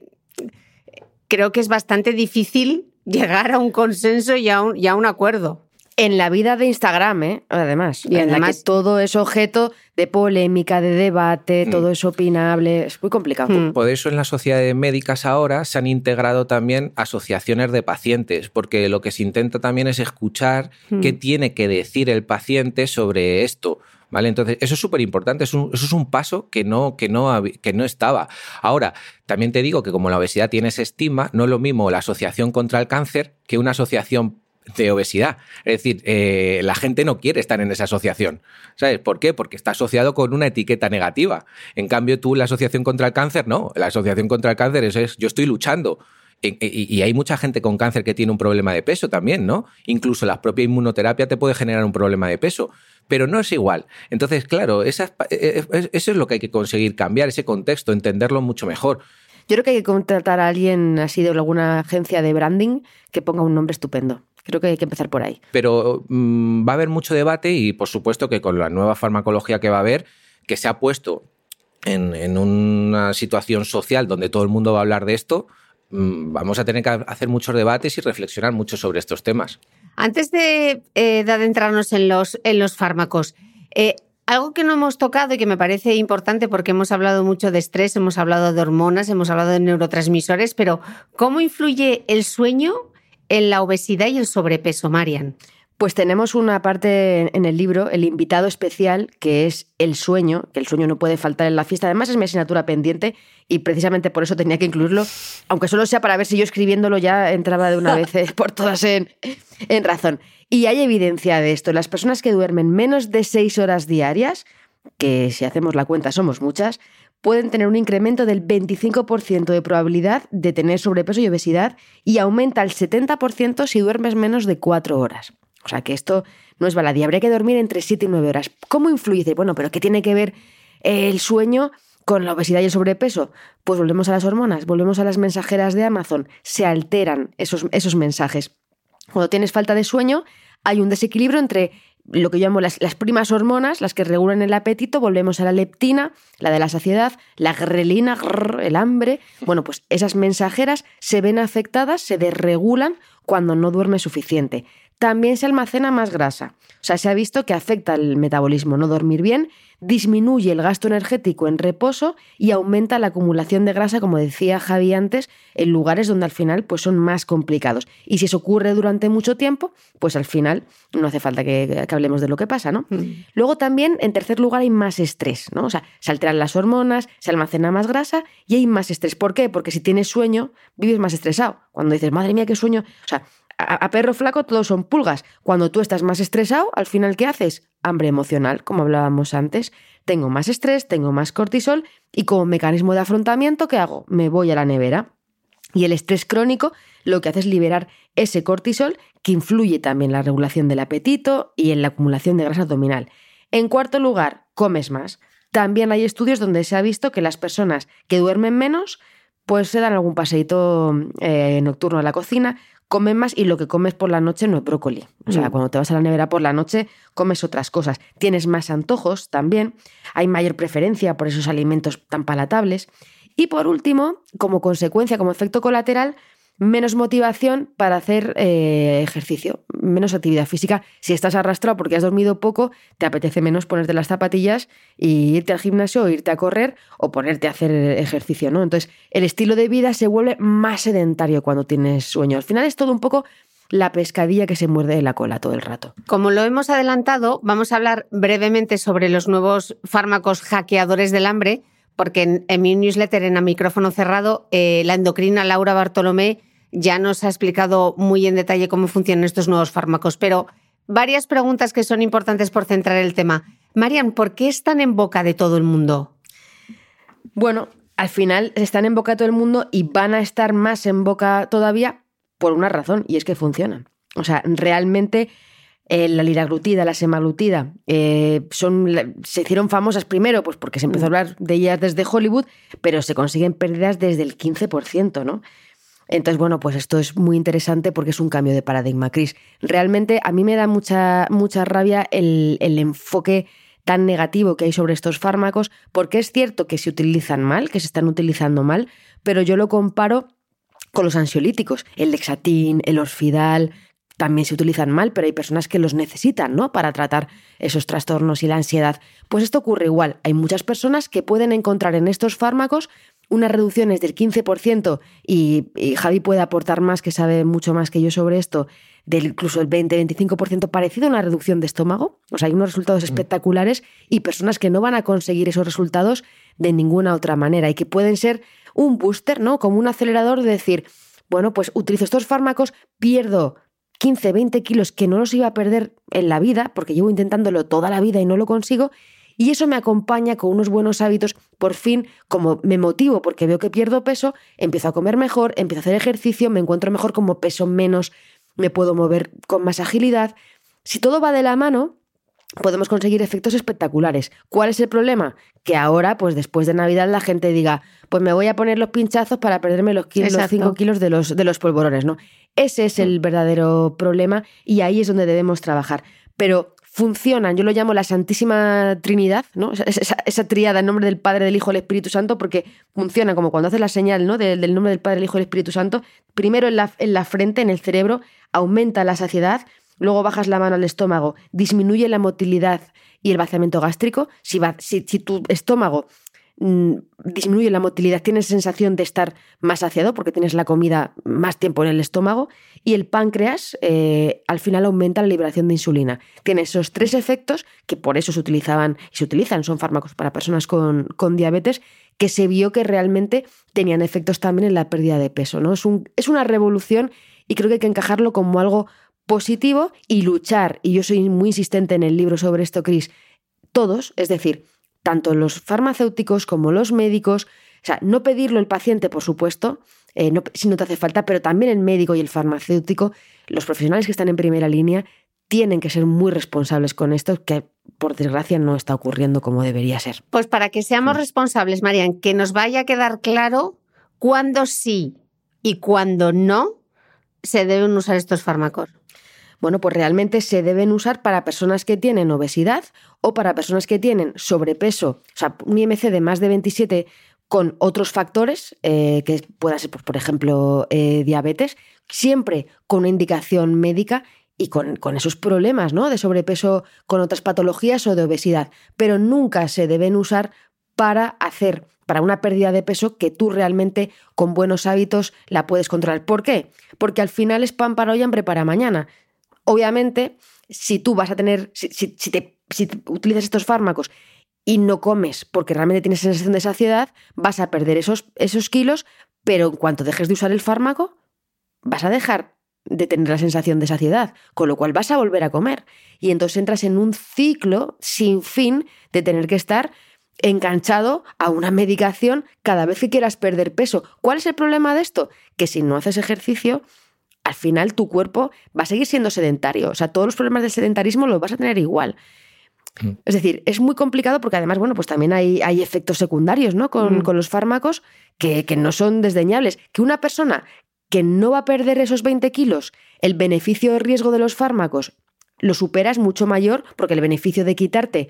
creo que es bastante difícil llegar a un consenso y a un acuerdo en la vida de Instagram, ¿eh? además. Y además todo es objeto de polémica, de debate, mm. todo es opinable, es muy complicado. Hmm. Por eso en las sociedades médicas ahora se han integrado también asociaciones de pacientes, porque lo que se intenta también es escuchar hmm. qué tiene que decir el paciente sobre esto. ¿Vale? Entonces, eso es súper importante, eso es un paso que no, que, no, que no estaba. Ahora, también te digo que como la obesidad tiene ese estigma, no es lo mismo la asociación contra el cáncer que una asociación de obesidad. Es decir, eh, la gente no quiere estar en esa asociación. ¿Sabes por qué? Porque está asociado con una etiqueta negativa. En cambio, tú, la asociación contra el cáncer, no. La asociación contra el cáncer es, yo estoy luchando. Y, hay mucha gente con cáncer que tiene un problema de peso también, ¿no? Incluso la propia inmunoterapia te puede generar un problema de peso. Pero no es igual. Entonces, claro, e, e, eso es lo que hay que conseguir cambiar, ese contexto, entenderlo mucho mejor. Yo creo que hay que contratar a alguien así de alguna agencia de branding que ponga un nombre estupendo. Creo que hay que empezar por ahí. Pero mm, va a haber mucho debate y por supuesto que con la nueva farmacología que va a haber, que se ha puesto en, una situación social donde todo el mundo va a hablar de esto, mm, vamos a tener que hacer muchos debates y reflexionar mucho sobre estos temas. Antes de, eh, adentrarnos en los, en los fármacos, eh, algo que no hemos tocado y que me parece importante porque hemos hablado mucho de estrés, hemos hablado de hormonas, hemos hablado de neurotransmisores, pero ¿cómo influye el sueño en la obesidad y el sobrepeso, Marian? Pues tenemos una parte en el libro, el invitado especial, que es el sueño, que el sueño no puede faltar en la fiesta. Además es mi asignatura pendiente y precisamente por eso tenía que incluirlo, aunque solo sea para ver si yo escribiéndolo ya entraba de una vez eh, por todas en, en razón. Y hay evidencia de esto. Las personas que duermen menos de seis horas diarias, que si hacemos la cuenta somos muchas, pueden tener un incremento del 25% de probabilidad de tener sobrepeso y obesidad y aumenta el 70% si duermes menos de 4 horas. O sea que esto no es baladí, habría que dormir entre 7 y 9 horas. ¿Cómo influye? Bueno, pero ¿qué tiene que ver el sueño con la obesidad y el sobrepeso? Pues volvemos a las hormonas, volvemos a las mensajeras de Amazon, se alteran esos, esos mensajes. Cuando tienes falta de sueño, hay un desequilibrio entre lo que llamo las, las, primas hormonas, las que regulan el apetito, volvemos a la leptina, la de la saciedad, la grelina, el hambre. Bueno, pues esas mensajeras se ven afectadas, se desregulan cuando no duerme suficiente. También se almacena más grasa. O sea, se ha visto que afecta el metabolismo no dormir bien disminuye el gasto energético en reposo y aumenta la acumulación de grasa, como decía Javi antes, en lugares donde al final pues, son más complicados. Y si eso ocurre durante mucho tiempo, pues al final no hace falta que, hablemos de lo que pasa, ¿no? Mm. Luego también, en tercer lugar, hay más estrés, ¿no? O sea, se alteran las hormonas, se almacena más grasa y hay más estrés. ¿Por qué? Porque si tienes sueño, vives más estresado. Cuando dices, madre mía, qué sueño. O sea, a, perro flaco todos son pulgas. Cuando tú estás más estresado, al final, ¿qué haces? Hambre emocional, como hablábamos antes. Tengo más estrés, tengo más cortisol y como mecanismo de afrontamiento, ¿qué hago? Me voy a la nevera. Y el estrés crónico lo que hace es liberar ese cortisol que influye también en la regulación del apetito y en la acumulación de grasa abdominal. En cuarto lugar, comes más. También hay estudios donde se ha visto que las personas que duermen menos pues se dan algún paseíto eh, nocturno a la cocina, comen más y lo que comes por la noche no es brócoli. O sea, mm. cuando te vas a la nevera por la noche comes otras cosas. Tienes más antojos también, hay mayor preferencia por esos alimentos tan palatables. Y por último, como consecuencia, como efecto colateral, menos motivación para hacer eh, ejercicio, menos actividad física. Si estás arrastrado porque has dormido poco, te apetece menos ponerte las zapatillas y irte al gimnasio o irte a correr o ponerte a hacer ejercicio, ¿no? Entonces, el estilo de vida se vuelve más sedentario cuando tienes sueño. Al final es todo un poco la pescadilla que se muerde la cola todo el rato. Como lo hemos adelantado, vamos a hablar brevemente sobre los nuevos fármacos hackeadores del hambre porque en, mi newsletter en A Micrófono Cerrado, eh, la endocrina Laura Bartolomé ya nos ha explicado muy en detalle cómo funcionan estos nuevos fármacos, pero varias preguntas que son importantes por centrar el tema. Marian, ¿por qué están en boca de todo el mundo? Bueno, al final están en boca de todo el mundo y van a estar más en boca todavía por una razón, y es que funcionan. O sea, realmente eh, la liraglutida, la semaglutida, eh, son, se hicieron famosas primero pues porque se empezó a hablar de ellas desde Hollywood, pero se consiguen pérdidas desde el 15%, ¿no? Entonces, bueno, pues esto es muy interesante porque es un cambio de paradigma, Cris. Realmente a mí me da mucha, mucha rabia el, el enfoque tan negativo que hay sobre estos fármacos, porque es cierto que se utilizan mal, que se están utilizando mal, pero yo lo comparo con los ansiolíticos, el Lexatin, el Orfidal, también se utilizan mal, pero hay personas que los necesitan, ¿no? Para tratar esos trastornos y la ansiedad. Pues esto ocurre igual. Hay muchas personas que pueden encontrar en estos fármacos unas reducciones del 15% y, Javi puede aportar más, que sabe mucho más que yo sobre esto, del incluso el 20-25% parecido a una reducción de estómago. O sea, hay unos resultados mm. espectaculares y personas que no van a conseguir esos resultados de ninguna otra manera y que pueden ser un booster, ¿no? Como un acelerador de decir, bueno, pues utilizo estos fármacos, pierdo 15, 20 kilos que no los iba a perder en la vida, porque llevo intentándolo toda la vida y no lo consigo, y eso me acompaña con unos buenos hábitos, por fin, como me motivo porque veo que pierdo peso, empiezo a comer mejor, empiezo a hacer ejercicio, me encuentro mejor como peso menos, me puedo mover con más agilidad. Si todo va de la mano, podemos conseguir efectos espectaculares. ¿Cuál es el problema? Que ahora, pues después de Navidad, la gente diga, pues me voy a poner los pinchazos para perderme los, kilos, los 5 kilos de los, de los polvorones, ¿no? Ese es el verdadero problema y ahí es donde debemos trabajar. Pero funcionan, yo lo llamo la Santísima Trinidad, ¿no? Esa, esa, triada en nombre del Padre, del Hijo y del Espíritu Santo, porque funciona como cuando haces la señal ¿no? del, nombre del Padre, del Hijo y del Espíritu Santo, primero en la, en la frente, en el cerebro, aumenta la saciedad, luego bajas la mano al estómago, disminuye la motilidad y el vaciamiento gástrico. Si, si, tu estómago mm, disminuye la motilidad, tienes sensación de estar más saciado porque tienes la comida más tiempo en el estómago y el páncreas eh, al final aumenta la liberación de insulina. Tiene esos tres efectos que por eso se utilizaban y se utilizan, son fármacos para personas con, con diabetes, que se vio que realmente tenían efectos también en la pérdida de peso. ¿no? Es, un, es una revolución y creo que hay que encajarlo como algo positivo y luchar, y yo soy muy insistente en el libro sobre esto, Cris, todos, es decir, tanto los farmacéuticos como los médicos, o sea, no pedirlo el paciente, por supuesto, eh, si no te hace falta, pero también el médico y el farmacéutico, los profesionales que están en primera línea, tienen que ser muy responsables con esto, que por desgracia no está ocurriendo como debería ser. Pues para que seamos responsables, Marian, que nos vaya a quedar claro cuándo sí y cuándo no se deben usar estos fármacos. Bueno, pues realmente se deben usar para personas que tienen obesidad o para personas que tienen sobrepeso, o sea, un IMC de más de 27 con otros factores, eh, que pueda ser, pues, por ejemplo, eh, diabetes, siempre con una indicación médica y con, esos problemas ¿no? de sobrepeso con otras patologías o de obesidad, pero nunca se deben usar para hacer, para una pérdida de peso que tú realmente con buenos hábitos la puedes controlar. ¿Por qué? Porque al final es pan para hoy, hambre para mañana. Obviamente, si tú vas a tener, si, te, utilizas estos fármacos y no comes porque realmente tienes sensación de saciedad, vas a perder esos, esos kilos, pero en cuanto dejes de usar el fármaco, vas a dejar de tener la sensación de saciedad, con lo cual vas a volver a comer. Y entonces entras en un ciclo sin fin de tener que estar enganchado a una medicación cada vez que quieras perder peso. ¿Cuál es el problema de esto? Que si no haces ejercicio, al final tu cuerpo va a seguir siendo sedentario. O sea, todos los problemas del sedentarismo los vas a tener igual. Mm. Es decir, es muy complicado porque además, bueno, pues también hay, hay efectos secundarios, ¿no? Con, mm. con los fármacos que, que, no son desdeñables. Que una persona que no va a perder esos 20 kilos, el beneficio de riesgo de los fármacos lo supera es mucho mayor porque el beneficio de quitarte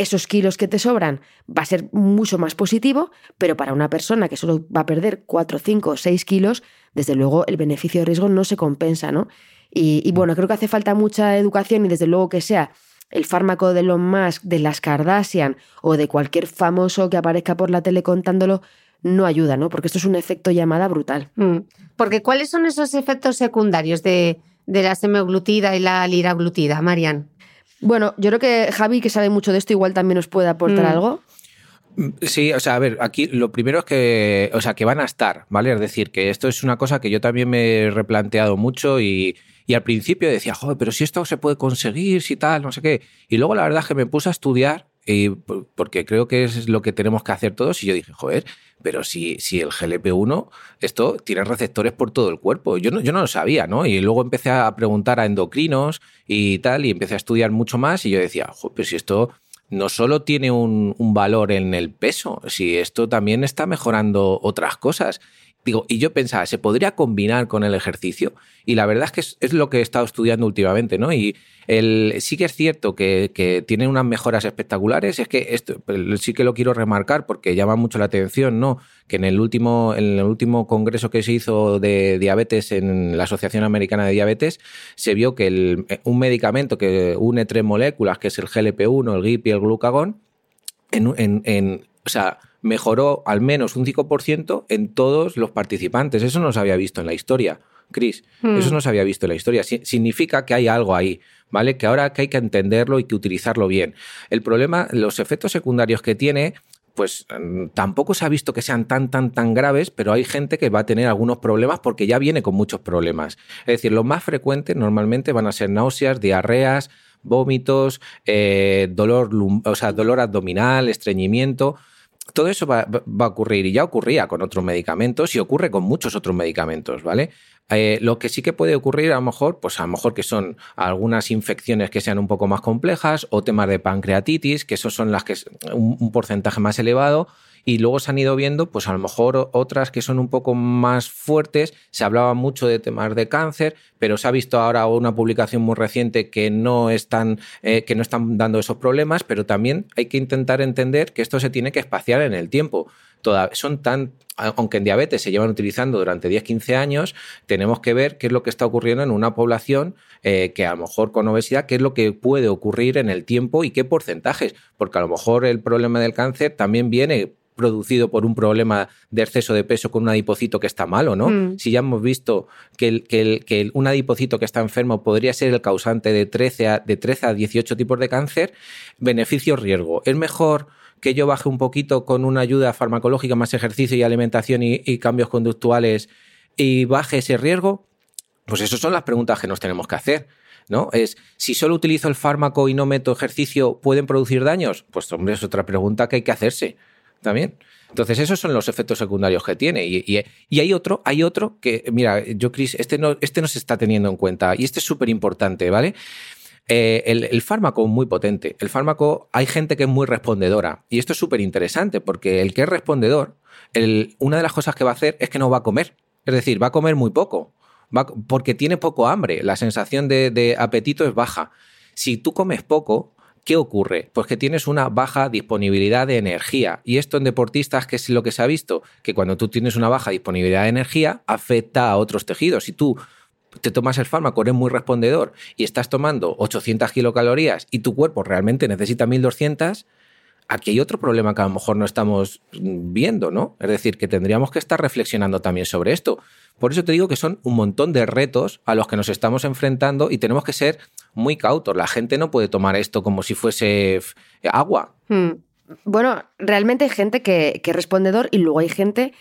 esos kilos que te sobran va a ser mucho más positivo, pero para una persona que solo va a perder 4, 5, 6 kilos, desde luego el beneficio de riesgo no se compensa, ¿no? Y, bueno, creo que hace falta mucha educación y desde luego que sea el fármaco de Elon Musk, de las Kardashian o de cualquier famoso que aparezca por la tele contándolo, no ayuda, ¿no? Porque esto es un efecto llamada brutal. Mm. Porque ¿cuáles son esos efectos secundarios de, de la semaglutida y la liraglutida, Marian? Bueno, yo creo que Javi, que sabe mucho de esto, igual también nos puede aportar Mm. algo. Sí, o sea, a ver, aquí lo primero es que, o sea, que van a estar, ¿vale? Es decir, que esto es una cosa que yo también me he replanteado mucho y, y al principio decía, joder, pero si esto se puede conseguir, si tal, no sé qué. Y luego la verdad es que me puse a estudiar y, por- porque creo que es lo que tenemos que hacer todos y yo dije, joder, pero si, si el GLP-1, esto tiene receptores por todo el cuerpo. Yo no, yo no lo sabía, ¿no? Y luego empecé a preguntar a endocrinos y tal, y empecé a estudiar mucho más y yo decía, joder, pero si esto no solo tiene un valor en el peso, si esto también está mejorando otras cosas. Digo, y yo pensaba, ¿se podría combinar con el ejercicio? Y la verdad es que es, lo que he estado estudiando últimamente, ¿no? Y el, sí que es cierto que, que tiene unas mejoras espectaculares, es que esto sí que lo quiero remarcar porque llama mucho la atención, ¿no? Que en el último, en el último congreso que se hizo de diabetes en la Asociación Americana de Diabetes, se vio que el- un medicamento que une tres moléculas, que es el GLP-1, el GIP y el glucagón, en, en- en- o sea, mejoró al menos un 5% en todos los participantes. Eso no se había visto en la historia, Chris. Hmm. Eso no se había visto en la historia. Si- significa que hay algo ahí, ¿vale? Que ahora que hay que entenderlo y que utilizarlo bien. El problema, los efectos secundarios que tiene, pues mm, tampoco se ha visto que sean tan, tan, tan graves, pero hay gente que va a tener algunos problemas porque ya viene con muchos problemas. Es decir, los más frecuentes normalmente van a ser náuseas, diarreas, vómitos, eh, dolor, o sea, dolor abdominal, estreñimiento. Todo eso va, a ocurrir y ya ocurría con otros medicamentos y ocurre con muchos otros medicamentos, ¿vale? Eh, lo que sí que puede ocurrir a lo mejor, pues a lo mejor que son algunas infecciones que sean un poco más complejas o temas de pancreatitis, que esos son las que es un porcentaje más elevado. Y luego se han ido viendo, pues a lo mejor otras que son un poco más fuertes. Se hablaba mucho de temas de cáncer, pero se ha visto ahora una publicación muy reciente que no están, eh, que no están dando esos problemas, pero también hay que intentar entender que esto se tiene que espaciar en el tiempo. Toda- son tan, aunque en diabetes se llevan utilizando durante 10-15 años, tenemos que ver qué es lo que está ocurriendo en una población eh, que a lo mejor con obesidad, qué es lo que puede ocurrir en el tiempo y qué porcentajes, porque a lo mejor el problema del cáncer también viene producido por un problema de exceso de peso con un adipocito que está malo, ¿no? Mm. Si ya hemos visto que, el, que, el- que el- un adipocito que está enfermo podría ser el causante de 13 a, de 13 a 18 tipos de cáncer, beneficio-riesgo. ¿Es mejor que yo baje un poquito con una ayuda farmacológica, más ejercicio y alimentación y, y cambios conductuales y baje ese riesgo? Pues esas son las preguntas que nos tenemos que hacer. ¿No? Es si solo utilizo el fármaco y no meto ejercicio, ¿pueden producir daños? Pues hombre, es otra pregunta que hay que hacerse también. Entonces, esos son los efectos secundarios que tiene. Y, y- y hay otro, hay otro que, mira, yo, Chris, este no, este no se está teniendo en cuenta. Y este es súper importante, ¿vale? Eh, el, el fármaco muy potente. El fármaco, hay gente que es muy respondedora. Y esto es súper interesante porque el que es respondedor, el- una de las cosas que va a hacer es que no va a comer. Es decir, va a comer muy poco. Va porque tiene poco hambre. La sensación de, de apetito es baja. Si tú comes poco, ¿qué ocurre? Pues que tienes una baja disponibilidad de energía. Y esto en deportistas, ¿qué es lo que se ha visto? Que cuando tú tienes una baja disponibilidad de energía, afecta a otros tejidos. Si tú te tomas el fármaco, eres muy respondedor y estás tomando 800 kilocalorías y tu cuerpo realmente necesita 1200, aquí hay otro problema que a lo mejor no estamos viendo, ¿no? Es decir, que tendríamos que estar reflexionando también sobre esto. Por eso te digo que son un montón de retos a los que nos estamos enfrentando y tenemos que ser muy cautos. La gente no puede tomar esto como si fuese agua. Mm. Bueno, realmente hay gente que, que es respondedor y luego hay gente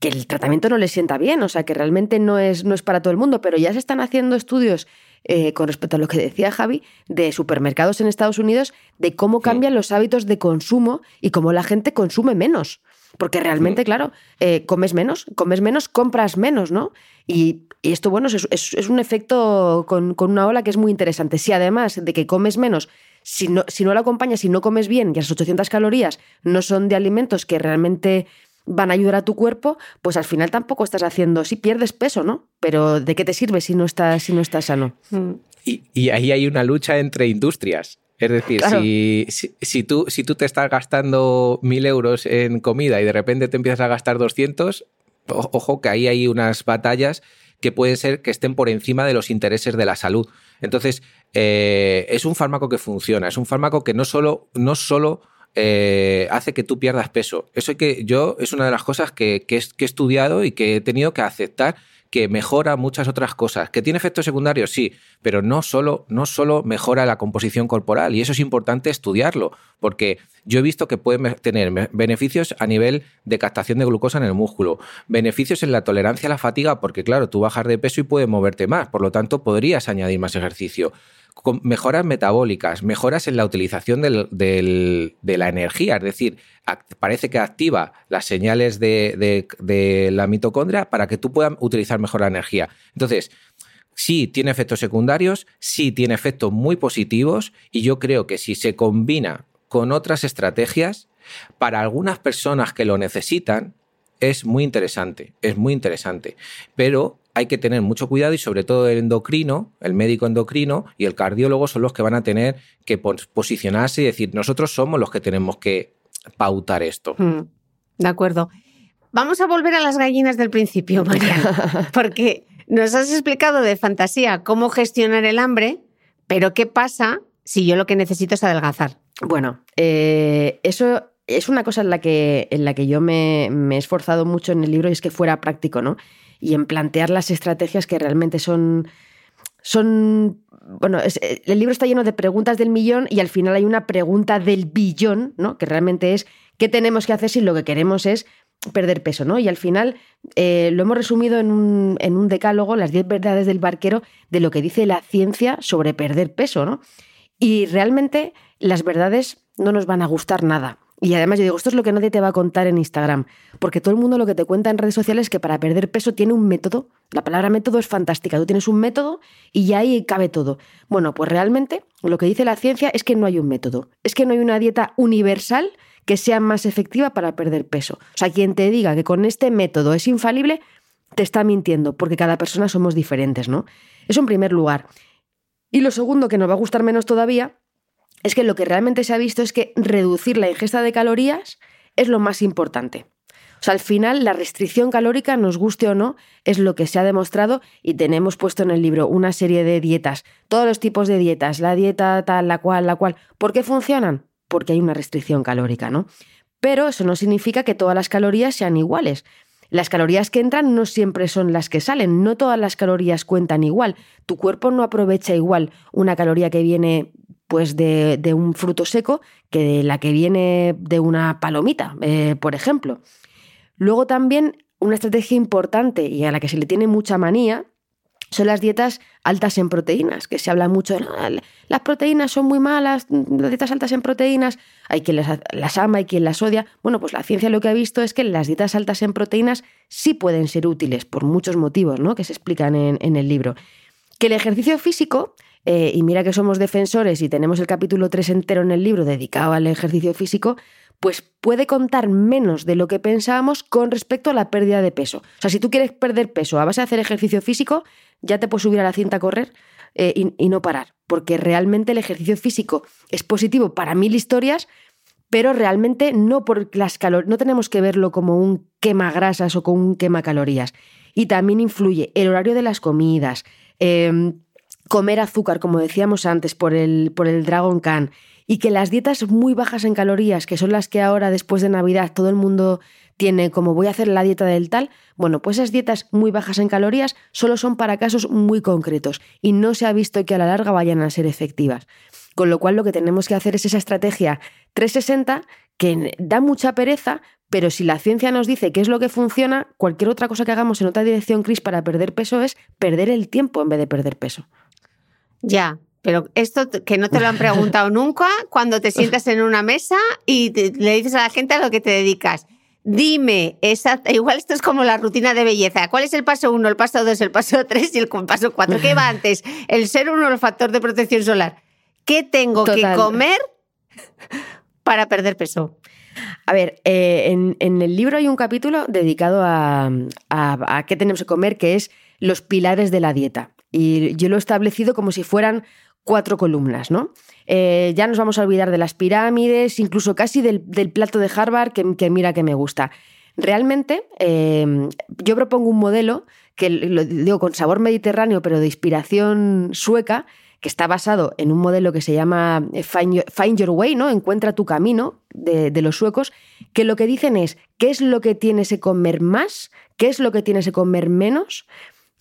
que el tratamiento no le sienta bien, o sea, que realmente no es, no es para todo el mundo, pero ya se están haciendo estudios eh, con respecto a lo que decía Javi, de supermercados en Estados Unidos, de cómo cambian los hábitos de consumo y cómo la gente consume menos. Porque realmente, claro, eh, comes menos, comes menos, compras menos, ¿no? Y, y esto, bueno, es, es- es un efecto con, con una ola que es muy interesante. Si además de que comes menos, si no, si no lo acompañas, si no comes bien y las 800 calorías no son de alimentos que realmente van a ayudar a tu cuerpo, pues al final tampoco estás haciendo, sí pierdes peso, ¿no? Pero ¿de qué te sirve si no estás, si no estás sano? Mm. Y, y ahí hay una lucha entre industrias. Es decir, si, si, tú, si tú te estás gastando mil euros en comida y de repente te empiezas a gastar 200, ojo que ahí hay unas batallas que pueden ser que estén por encima de los intereses de la salud. Entonces, eh, es un fármaco que funciona, es un fármaco que no solo, no solo eh, hace que tú pierdas peso. Eso que yo es una de las cosas que, que, he estudiado y que he tenido que aceptar que mejora muchas otras cosas. ¿Que tiene efectos secundarios? Sí, pero no solo, no solo mejora la composición corporal, y eso es importante estudiarlo, porque yo he visto que puede tener beneficios a nivel de captación de glucosa en el músculo, beneficios en la tolerancia a la fatiga, porque claro, tú bajas de peso y puedes moverte más, por lo tanto podrías añadir más ejercicio mejoras metabólicas, mejoras en la utilización de la energía, es decir, parece que activa las señales de, la mitocondria para que tú puedas utilizar mejor la energía. Entonces, sí tiene efectos secundarios, sí tiene efectos muy positivos y yo creo que si se combina con otras estrategias, para algunas personas que lo necesitan, es muy interesante, es muy interesante. Pero hay que tener mucho cuidado y sobre todo el endocrino, el médico endocrino y el cardiólogo son los que van a tener que posicionarse y decir, nosotros somos los que tenemos que pautar esto. Mm, de acuerdo. Vamos a volver a las gallinas del principio, María, porque nos has explicado de fantasía cómo gestionar el hambre, pero ¿qué pasa si yo lo que necesito es adelgazar? Bueno, eh, eso es una cosa en la que, en la que yo me, me he esforzado mucho en el libro y es que fuera práctico, ¿no? Y en plantear las estrategias que realmente son son, bueno, eh, el libro está lleno de preguntas del millón y al final hay una pregunta del billón, ¿no? Que realmente es qué tenemos que hacer si lo que queremos es perder peso, ¿no? Y al final eh, lo hemos resumido en un, en un decálogo, las 10 verdades del barquero, de lo que dice la ciencia sobre perder peso, ¿no? Y realmente las verdades no nos van a gustar nada. Y además yo digo, esto es lo que nadie te va a contar en Instagram, porque todo el mundo lo que te cuenta en redes sociales es que para perder peso tiene un método. La palabra método es fantástica, tú tienes un método y ya ahí cabe todo. Bueno, pues realmente lo que dice la ciencia es que no hay un método, es que no hay una dieta universal que sea más efectiva para perder peso. O sea, quien te diga que con este método es infalible, te está mintiendo, porque cada persona somos diferentes, ¿no? Eso en primer lugar. Y lo segundo que nos va a gustar menos todavía es que lo que realmente se ha visto es que reducir la ingesta de calorías es lo más importante. O sea, al final la restricción calórica, nos guste o no, es lo que se ha demostrado y tenemos puesto en el libro una serie de dietas, todos los tipos de dietas, la dieta tal, la cual, la cual. ¿Por qué funcionan? Porque hay una restricción calórica, ¿no? Pero eso no significa que todas las calorías sean iguales. Las calorías que entran no siempre son las que salen, no todas las calorías cuentan igual. Tu cuerpo no aprovecha igual una caloría que viene pues de, un fruto seco que de la que viene de una palomita, eh, por ejemplo. Luego también una estrategia importante y a la que se le tiene mucha manía son las dietas altas en proteínas, que se habla mucho de las proteínas son muy malas, las dietas altas en proteínas, hay quien las, ama, hay quien las odia. Bueno, pues la ciencia lo que ha visto es que las dietas altas en proteínas sí pueden ser útiles por muchos motivos, ¿no? Que se explican en el libro. Que el ejercicio físico eh, y mira que somos defensores y tenemos el capítulo 3 entero en el libro dedicado al ejercicio físico, pues puede contar menos de lo que pensábamos con respecto a la pérdida de peso. O sea, si tú quieres perder peso a base de hacer ejercicio físico, ya te puedes subir a la cinta a correr eh, y, no parar, porque realmente el ejercicio físico es positivo para mil historias, pero realmente no por las calorías, no tenemos que verlo como un quema grasas o como un quema calorías. Y también influye el horario de las comidas, em, comer azúcar, como decíamos antes, por el, por el Dragon Khan, y que las dietas muy bajas en calorías, que son las que ahora después de Navidad todo el mundo tiene como voy a hacer la dieta del tal, bueno, pues esas dietas muy bajas en calorías solo son para casos muy concretos y no se ha visto que a la larga vayan a ser efectivas. Con lo cual lo que tenemos que hacer es esa estrategia 360 que da mucha pereza, pero si la ciencia nos dice qué es lo que funciona, cualquier otra cosa que hagamos en otra dirección, Chris, para perder peso es perder el tiempo en vez de perder peso. Ya, pero esto que no te lo han preguntado nunca cuando te sientas en una mesa y le dices a la gente a lo que te dedicas. Dime, igual esto es como la rutina de belleza. ¿Cuál es el paso uno, el paso dos, el paso tres y el paso cuatro? ¿Qué va antes? El ser uno, el factor de protección solar. ¿Qué tengo que comer para perder peso? A ver, eh, en, el libro hay un capítulo dedicado a, a qué tenemos que comer, que es los pilares de la dieta. Y yo lo he establecido como si fueran cuatro columnas, ¿no? Eh, ya nos vamos a olvidar de las pirámides, incluso casi del, plato de Harvard, que, mira que me gusta. Realmente, eh, yo propongo un modelo que lo digo con sabor mediterráneo, pero de inspiración sueca, que está basado en un modelo que se llama eh, Find Your, Way, ¿no? Encuentra tu camino de, de, los suecos, que lo que dicen es qué es lo que tienes que comer más, qué es lo que tienes que comer menos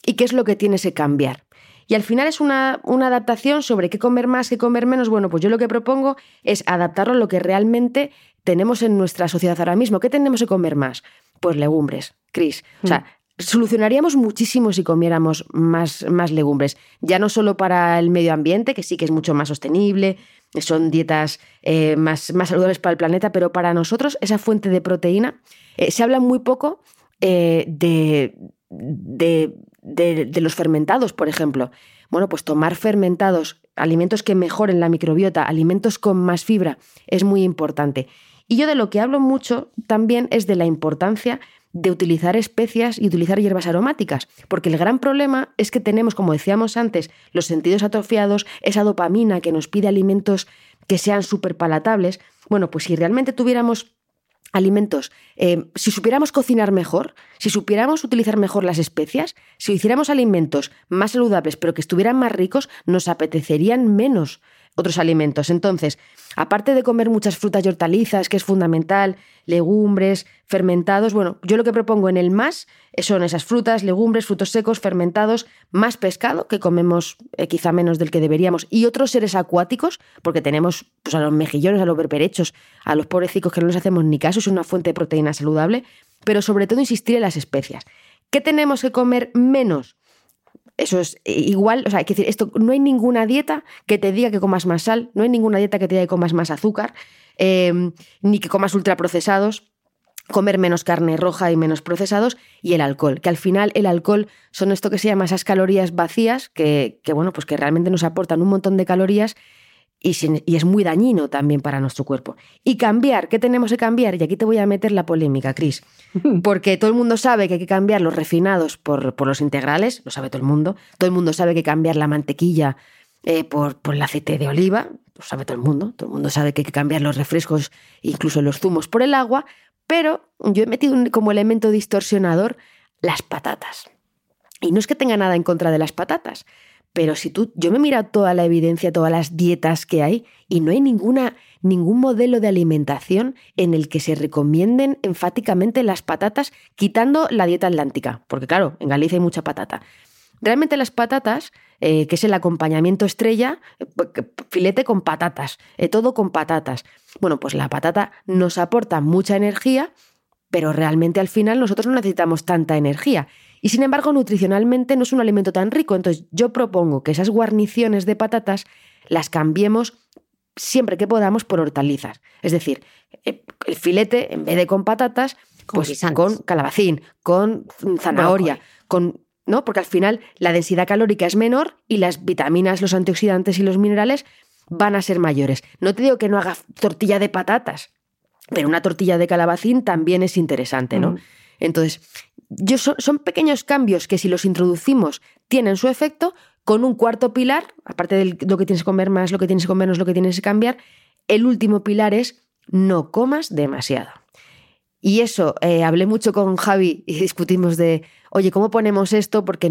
y qué es lo que tienes que cambiar. Y al final es una, una, adaptación sobre qué comer más, qué comer menos. Bueno, pues yo lo que propongo es adaptarlo a lo que realmente tenemos en nuestra sociedad ahora mismo. ¿Qué tenemos que comer más? Pues legumbres, Cris. O sea, mm. solucionaríamos muchísimo si comiéramos más, más legumbres. Ya no solo para el medio ambiente, que sí que es mucho más sostenible, son dietas eh, más, más, saludables para el planeta, pero para nosotros esa fuente de proteína, eh, se habla muy poco eh, de, de de, los fermentados, por ejemplo. Bueno, pues tomar fermentados, alimentos que mejoren la microbiota, alimentos con más fibra, es muy importante. Y yo de lo que hablo mucho también es de la importancia de utilizar especias y utilizar hierbas aromáticas, porque el gran problema es que tenemos, como decíamos antes, los sentidos atrofiados, esa dopamina que nos pide alimentos que sean súper palatables. Bueno, pues si realmente tuviéramos alimentos, eh, si supiéramos cocinar mejor, si supiéramos utilizar mejor las especias, si hiciéramos alimentos más saludables pero que estuvieran más ricos, nos apetecerían menos otros alimentos. Entonces, aparte de comer muchas frutas y hortalizas, que es fundamental, legumbres, fermentados, bueno, yo lo que propongo en el más son esas frutas, legumbres, frutos secos, fermentados, más pescado, que comemos eh, quizá menos del que deberíamos, y otros seres acuáticos, porque tenemos pues, a los mejillones, a los berberechos, a los pobrecicos que no les hacemos ni caso, es una fuente de proteína saludable, pero sobre todo insistir en las especias. ¿Qué tenemos que comer menos? Eso es eh, igual, o sea, hay que decir, esto, no hay ninguna dieta que te diga que comas más sal, no hay ninguna dieta que te diga que comas más azúcar, em, ni que comas ultraprocesados, comer menos carne roja y menos procesados, y el alcohol, que al final el alcohol son esto que se llama esas calorías vacías, que, que bueno, pues que realmente nos aportan un montón de calorías y, es muy dañino también para nuestro cuerpo. Y cambiar, ¿qué tenemos que cambiar? Y aquí te voy a meter la polémica, Cris. Porque todo el mundo sabe que hay que cambiar los refinados por, por, los integrales, lo sabe todo el mundo. Todo el mundo sabe que hay que cambiar la mantequilla eh, por, por el aceite de oliva, lo sabe todo el mundo. Todo el mundo sabe que hay que cambiar los refrescos, incluso los zumos, por el agua. Pero yo he metido como elemento distorsionador las patatas. Y no es que tenga nada en contra de las patatas, pero si tú, yo me he mirado toda la evidencia, todas las dietas que hay, y no hay ninguna, ningún modelo de alimentación en el que se recomienden enfáticamente las patatas, quitando la dieta atlántica, porque claro, en Galicia hay mucha patata. Realmente las patatas, eh, que es el acompañamiento estrella, eh, filete con patatas, eh, todo con patatas. Bueno, pues la patata nos aporta mucha energía, pero realmente al final nosotros no necesitamos tanta energía. Y sin embargo, nutricionalmente no es un alimento tan rico. Entonces, yo propongo que esas guarniciones de patatas las cambiemos siempre que podamos por hortalizas. Es decir, eh, el filete, en vez de con patatas, pues con calabacín, con zanahoria, con. ¿No? Porque al final la densidad calórica es menor y las vitaminas, los antioxidantes y los minerales van a ser mayores. No te digo que no haga tortilla de patatas, pero una tortilla de calabacín también es interesante, ¿no? Mm. Entonces, son, pequeños cambios que si los introducimos tienen su efecto, con un cuarto pilar, aparte de lo que tienes que comer más, lo que tienes que comer menos, lo que tienes que cambiar, el último pilar es no comas demasiado. Y eso, eh, hablé mucho con Javi y discutimos de, oye, ¿cómo ponemos esto? Porque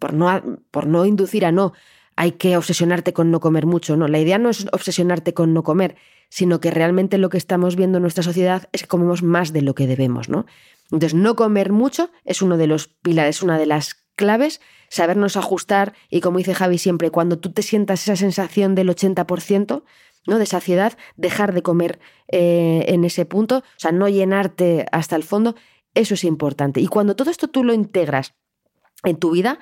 por, no, por no inducir a no, hay que obsesionarte con no comer mucho. No, la idea no es obsesionarte con no comer, sino que realmente lo que estamos viendo en nuestra sociedad es que comemos más de lo que debemos, ¿no? Entonces, no comer mucho es uno de los pilares, una de las claves, sabernos ajustar y como dice Javi siempre, cuando tú te sientas esa sensación del 80%, ¿no? de saciedad, dejar de comer eh, en ese punto, o sea, no llenarte hasta el fondo, eso es importante. Y cuando todo esto tú lo integras en tu vida,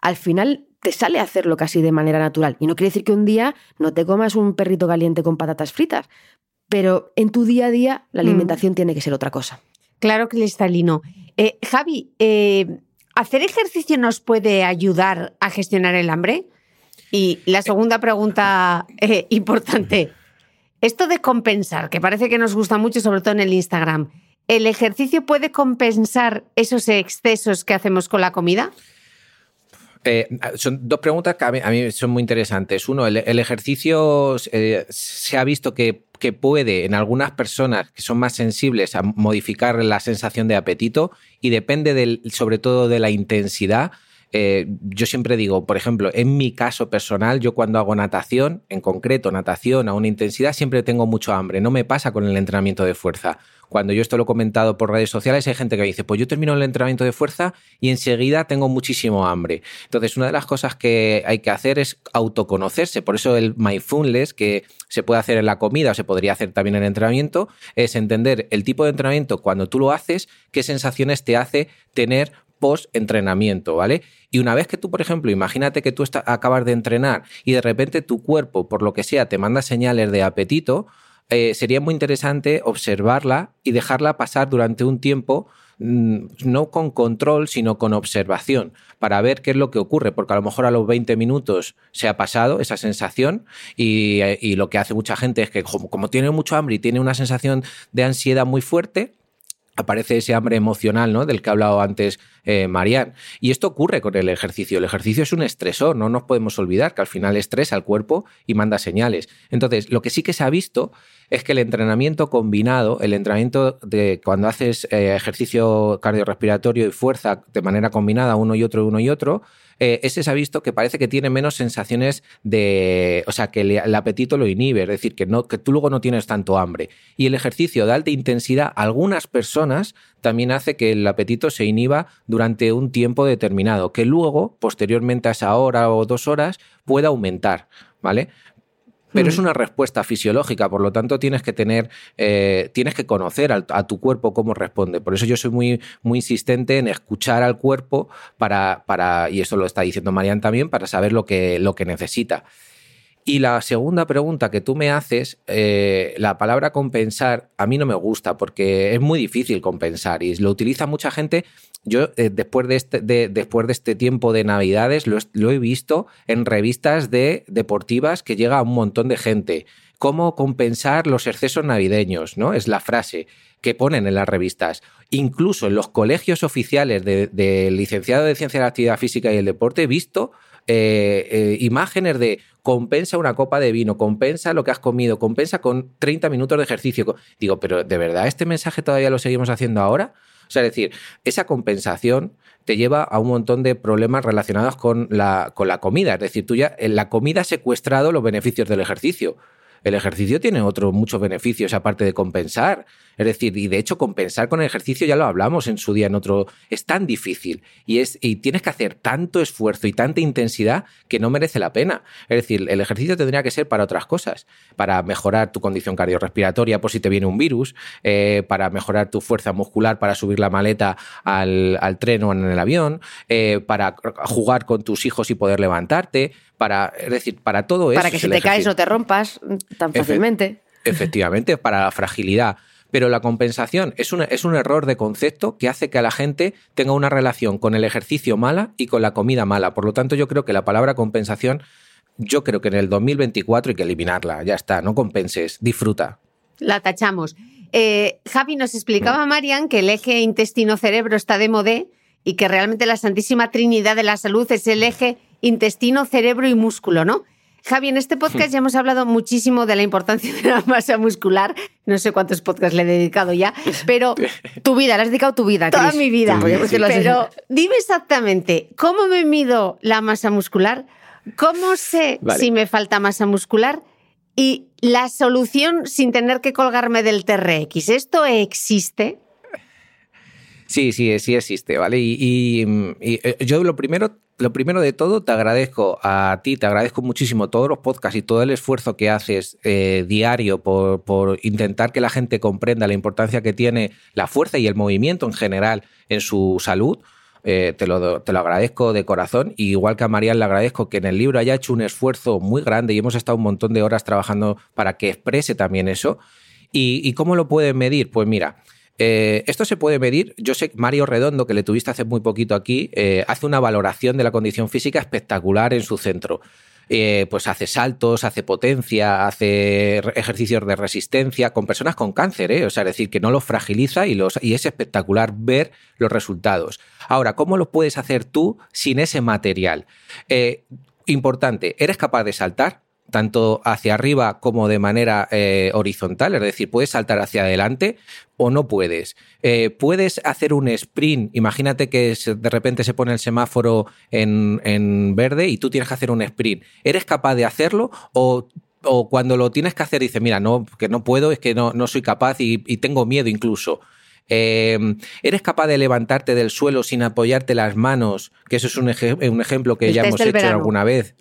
al final te sale hacerlo casi de manera natural. Y no quiere decir que un día no te comas un perrito caliente con patatas fritas, pero en tu día a día la mm. alimentación tiene que ser otra cosa. Claro, cristalino. Eh, Javi, eh, ¿hacer ejercicio nos puede ayudar a gestionar el hambre? Y la segunda pregunta eh, importante, esto de compensar, que parece que nos gusta mucho, sobre todo en el Instagram, ¿el ejercicio puede compensar esos excesos que hacemos con la comida? Eh, son dos preguntas que a mí, son muy interesantes. Uno, el, ejercicio eh, se ha visto que, puede en algunas personas que son más sensibles a modificar la sensación de apetito y depende del, sobre todo de la intensidad. Eh, yo siempre digo, por ejemplo, en mi caso personal, yo cuando hago natación, en concreto natación a una intensidad, siempre tengo mucho hambre. No me pasa con el entrenamiento de fuerza cuando yo esto lo he comentado por redes sociales, hay gente que dice, pues yo termino el entrenamiento de fuerza y enseguida tengo muchísimo hambre. Entonces, una de las cosas que hay que hacer es autoconocerse. Por eso el mindfulness, que se puede hacer en la comida o se podría hacer también en el entrenamiento, es entender el tipo de entrenamiento cuando tú lo haces, qué sensaciones te hace tener post-entrenamiento, ¿vale? Y una vez que tú, por ejemplo, imagínate que tú acabas de entrenar y de repente tu cuerpo, por lo que sea, te manda señales de apetito, eh, sería muy interesante observarla y dejarla pasar durante un tiempo mm, no con control, sino con observación, para ver qué es lo que ocurre, porque a lo mejor a los 20 minutos se ha pasado esa sensación y, eh, lo que hace mucha gente es que como, tiene mucho hambre y tiene una sensación de ansiedad muy fuerte, aparece ese hambre emocional, ¿no? Del que ha hablado antes eh, Marian. Y esto ocurre con el ejercicio. El ejercicio es un estresor, no nos podemos olvidar que al final estresa al cuerpo y manda señales. Entonces, lo que sí que se ha visto es que el entrenamiento combinado, el entrenamiento de cuando haces eh, ejercicio cardiorrespiratorio y fuerza de manera combinada, uno y otro, uno y otro, eh, ese se ha visto que parece que tiene menos sensaciones de. O sea, que el, apetito lo inhibe, es decir, que, no, que tú luego no tienes tanto hambre. Y el ejercicio de alta intensidad, algunas personas también hace que el apetito se inhiba durante un tiempo determinado, que luego, posteriormente a esa hora o dos horas, pueda aumentar. ¿Vale? Pero es una respuesta fisiológica, por lo tanto tienes que tener, eh, tienes que conocer a, tu cuerpo cómo responde. Por eso yo soy muy, muy insistente en escuchar al cuerpo para, para, y eso lo está diciendo Marian también, para saber lo que, lo que necesita. Y la segunda pregunta que tú me haces, eh, la palabra compensar a mí no me gusta porque es muy difícil compensar y lo utiliza mucha gente. Yo eh, después, de este, después de este tiempo de Navidades lo, he visto en revistas de deportivas que llega a un montón de gente. ¿Cómo compensar los excesos navideños? ¿no? Es la frase que ponen en las revistas. Incluso en los colegios oficiales del de licenciado de Ciencia de la Actividad Física y el Deporte he visto eh, eh, imágenes de compensa una copa de vino, compensa lo que has comido, compensa con 30 minutos de ejercicio. Digo, pero ¿de verdad este mensaje todavía lo seguimos haciendo ahora? O sea, es decir, esa compensación te lleva a un montón de problemas relacionados con la, con la comida. Es decir, tú ya en la comida ha secuestrado los beneficios del ejercicio. El ejercicio tiene otros muchos beneficios aparte de compensar. Es decir, y de hecho compensar con el ejercicio ya lo hablamos en su día en otro, es tan difícil y, es, y tienes que hacer tanto esfuerzo y tanta intensidad que no merece la pena. Es decir, el ejercicio tendría que ser para otras cosas, para mejorar tu condición cardiorrespiratoria por si te viene un virus, eh, para mejorar tu fuerza muscular para subir la maleta al, tren o en el avión, eh, para jugar con tus hijos y poder levantarte, para, es decir, para todo eso. Para que si te caes no te rompas tan fácilmente. efectivamente, para la fragilidad pero la compensación es un, es un error de concepto que hace que la gente tenga una relación con el ejercicio mala y con la comida mala. Por lo tanto, yo creo que la palabra compensación, yo creo que en el 2024 hay que eliminarla. Ya está, no compenses, disfruta. La tachamos. Eh, Javi, nos explicaba. Marian que el eje intestino-cerebro está de modé y que realmente la Santísima Trinidad de la Salud es el eje intestino, cerebro y músculo, ¿no? Javi, en este podcast ya hemos hablado muchísimo de la importancia de la masa muscular. No sé cuántos podcasts le he dedicado ya, pero tu vida, le has dedicado tu vida. Toda mi vida. Pero dime exactamente, ¿cómo me mido la masa muscular? ¿Cómo sé si me falta masa muscular? Y la solución sin tener que colgarme del TRX, ¿esto existe? Sí, sí, sí existe, ¿vale? Y, eh, yo lo primero, lo primero de todo, te agradezco a ti, te agradezco muchísimo todos los podcasts y todo el esfuerzo que haces eh, diario por, intentar que la gente comprenda la importancia que tiene la fuerza y el movimiento en general en su salud. Eh, te, lo, te, lo, agradezco de corazón. Y igual que a Marian le agradezco que en el libro haya hecho un esfuerzo muy grande y hemos estado un montón de horas trabajando para que exprese también eso. ¿Y, y cómo lo pueden medir? Pues mira, eh, esto se puede medir. Yo sé que Mario Redondo, que le tuviste hace muy poquito aquí, eh, hace una valoración de la condición física espectacular en su centro. eh, pues hace saltos, hace potencia, hace ejercicios de resistencia con personas con cáncer, o sea, es decir, que no los fragiliza y, es espectacular ver los resultados. Ahora, ¿cómo lo puedes hacer tú sin ese material? Importante, ¿eres capaz de saltar? Tanto hacia arriba como de manera eh, horizontal, es decir, puedes saltar hacia adelante o no puedes. Eh, puedes hacer un sprint, imagínate que de repente se pone el semáforo en, verde y tú tienes que hacer un sprint. ¿Eres capaz de hacerlo o cuando lo tienes que hacer dices, mira, no, que no puedo, es que no, no soy capaz y, tengo miedo incluso. Eh, ¿Eres capaz de levantarte del suelo sin apoyarte las manos? Que eso es un, ejemplo que ya hemos hecho alguna vez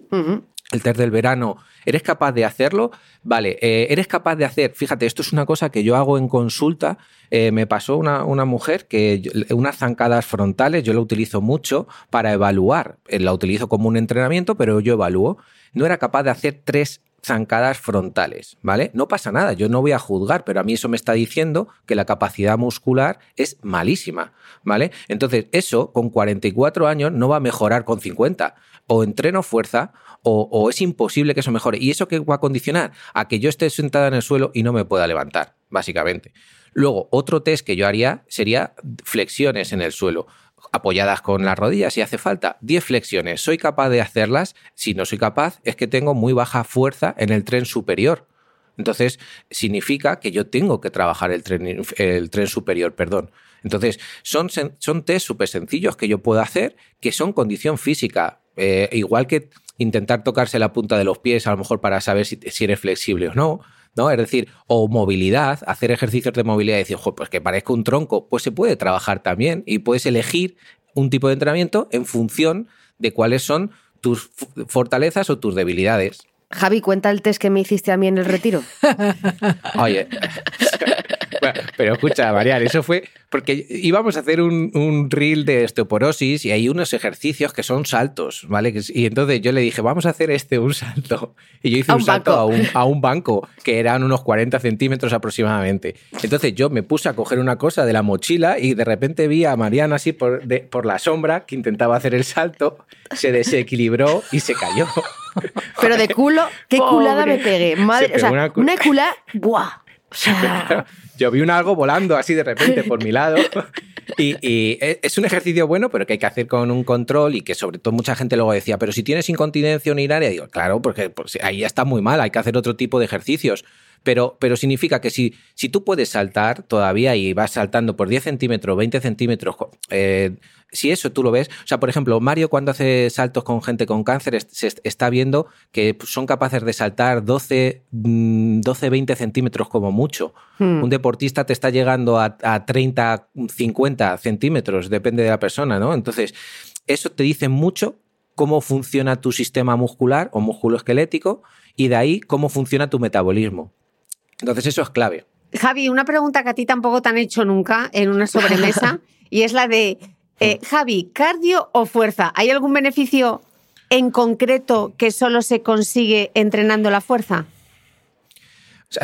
el test del verano, ¿eres capaz de hacerlo? Vale, eh, eres capaz de hacer, fíjate, esto es una cosa que yo hago en consulta, eh, me pasó una, mujer que unas zancadas frontales, yo la utilizo mucho para evaluar, eh, la utilizo como un entrenamiento, pero yo evalúo, no era capaz de hacer tres zancadas frontales, ¿vale? No pasa nada, yo no voy a juzgar, pero a mí eso me está diciendo que la capacidad muscular es malísima, ¿vale? Entonces, eso con 44 años no va a mejorar con 50. O entreno fuerza o, es imposible que eso mejore. ¿Y eso qué va a condicionar? A que yo esté sentada en el suelo y no me pueda levantar, básicamente. Luego, otro test que yo haría sería flexiones en el suelo, apoyadas con las rodillas si hace falta. 10 flexiones. ¿Soy capaz de hacerlas? Si no soy capaz, es que tengo muy baja fuerza en el tren superior. Entonces, significa que yo tengo que trabajar el tren, el tren superior, perdón. Entonces, son, son test súper sencillos que yo puedo hacer, que son condición física. Eh, igual que intentar tocarse la punta de los pies, a lo mejor para saber si, eres flexible o no. ¿no? Es decir, o movilidad, hacer ejercicios de movilidad y decir, pues que parezca un tronco, pues se puede trabajar también y puedes elegir un tipo de entrenamiento en función de cuáles son tus fortalezas o tus debilidades. Javi, cuenta el test que me hiciste a mí en el retiro. Oye, pero escucha, Marian, eso fue porque íbamos a hacer un, reel de osteoporosis y hay unos ejercicios que son saltos, ¿vale? Y entonces yo le dije, vamos a hacer este un salto. Y yo hice un, salto a un, a un, banco, que eran unos 40 centímetros aproximadamente. Entonces yo me puse a coger una cosa de la mochila y de repente vi a Mariana así por, por la sombra que intentaba hacer el salto, se desequilibró y se cayó. Pero de culo, qué culada me pegué. Madre, o sea, una, una culada, ¡buah! yo vi un algo volando así de repente por mi lado. Y, e, es un ejercicio bueno, pero que hay que hacer con un control y que sobre todo mucha gente luego decía, pero si tienes incontinencia urinaria, digo, claro, porque pues, ahí ya está muy mal, hay que hacer otro tipo de ejercicios. Pero, pero significa que si, si tú puedes saltar todavía y vas saltando por 10 centímetros, 20 centímetros, eh, si eso tú lo ves, o sea, por ejemplo, Mario cuando hace saltos con gente con cáncer se está viendo que son capaces de saltar 12, 12 20 centímetros como mucho. Hmm. Un deportista te está llegando a, a 30, 50 centímetros, depende de la persona, ¿no? Entonces, eso te dice mucho cómo funciona tu sistema muscular o musculoesquelético y de ahí cómo funciona tu metabolismo. Entonces, eso es clave. Javi, una pregunta que a ti tampoco te han hecho nunca en una sobremesa y es la de eh, Javi, ¿cardio o fuerza? ¿Hay algún beneficio en concreto que solo se consigue entrenando la fuerza?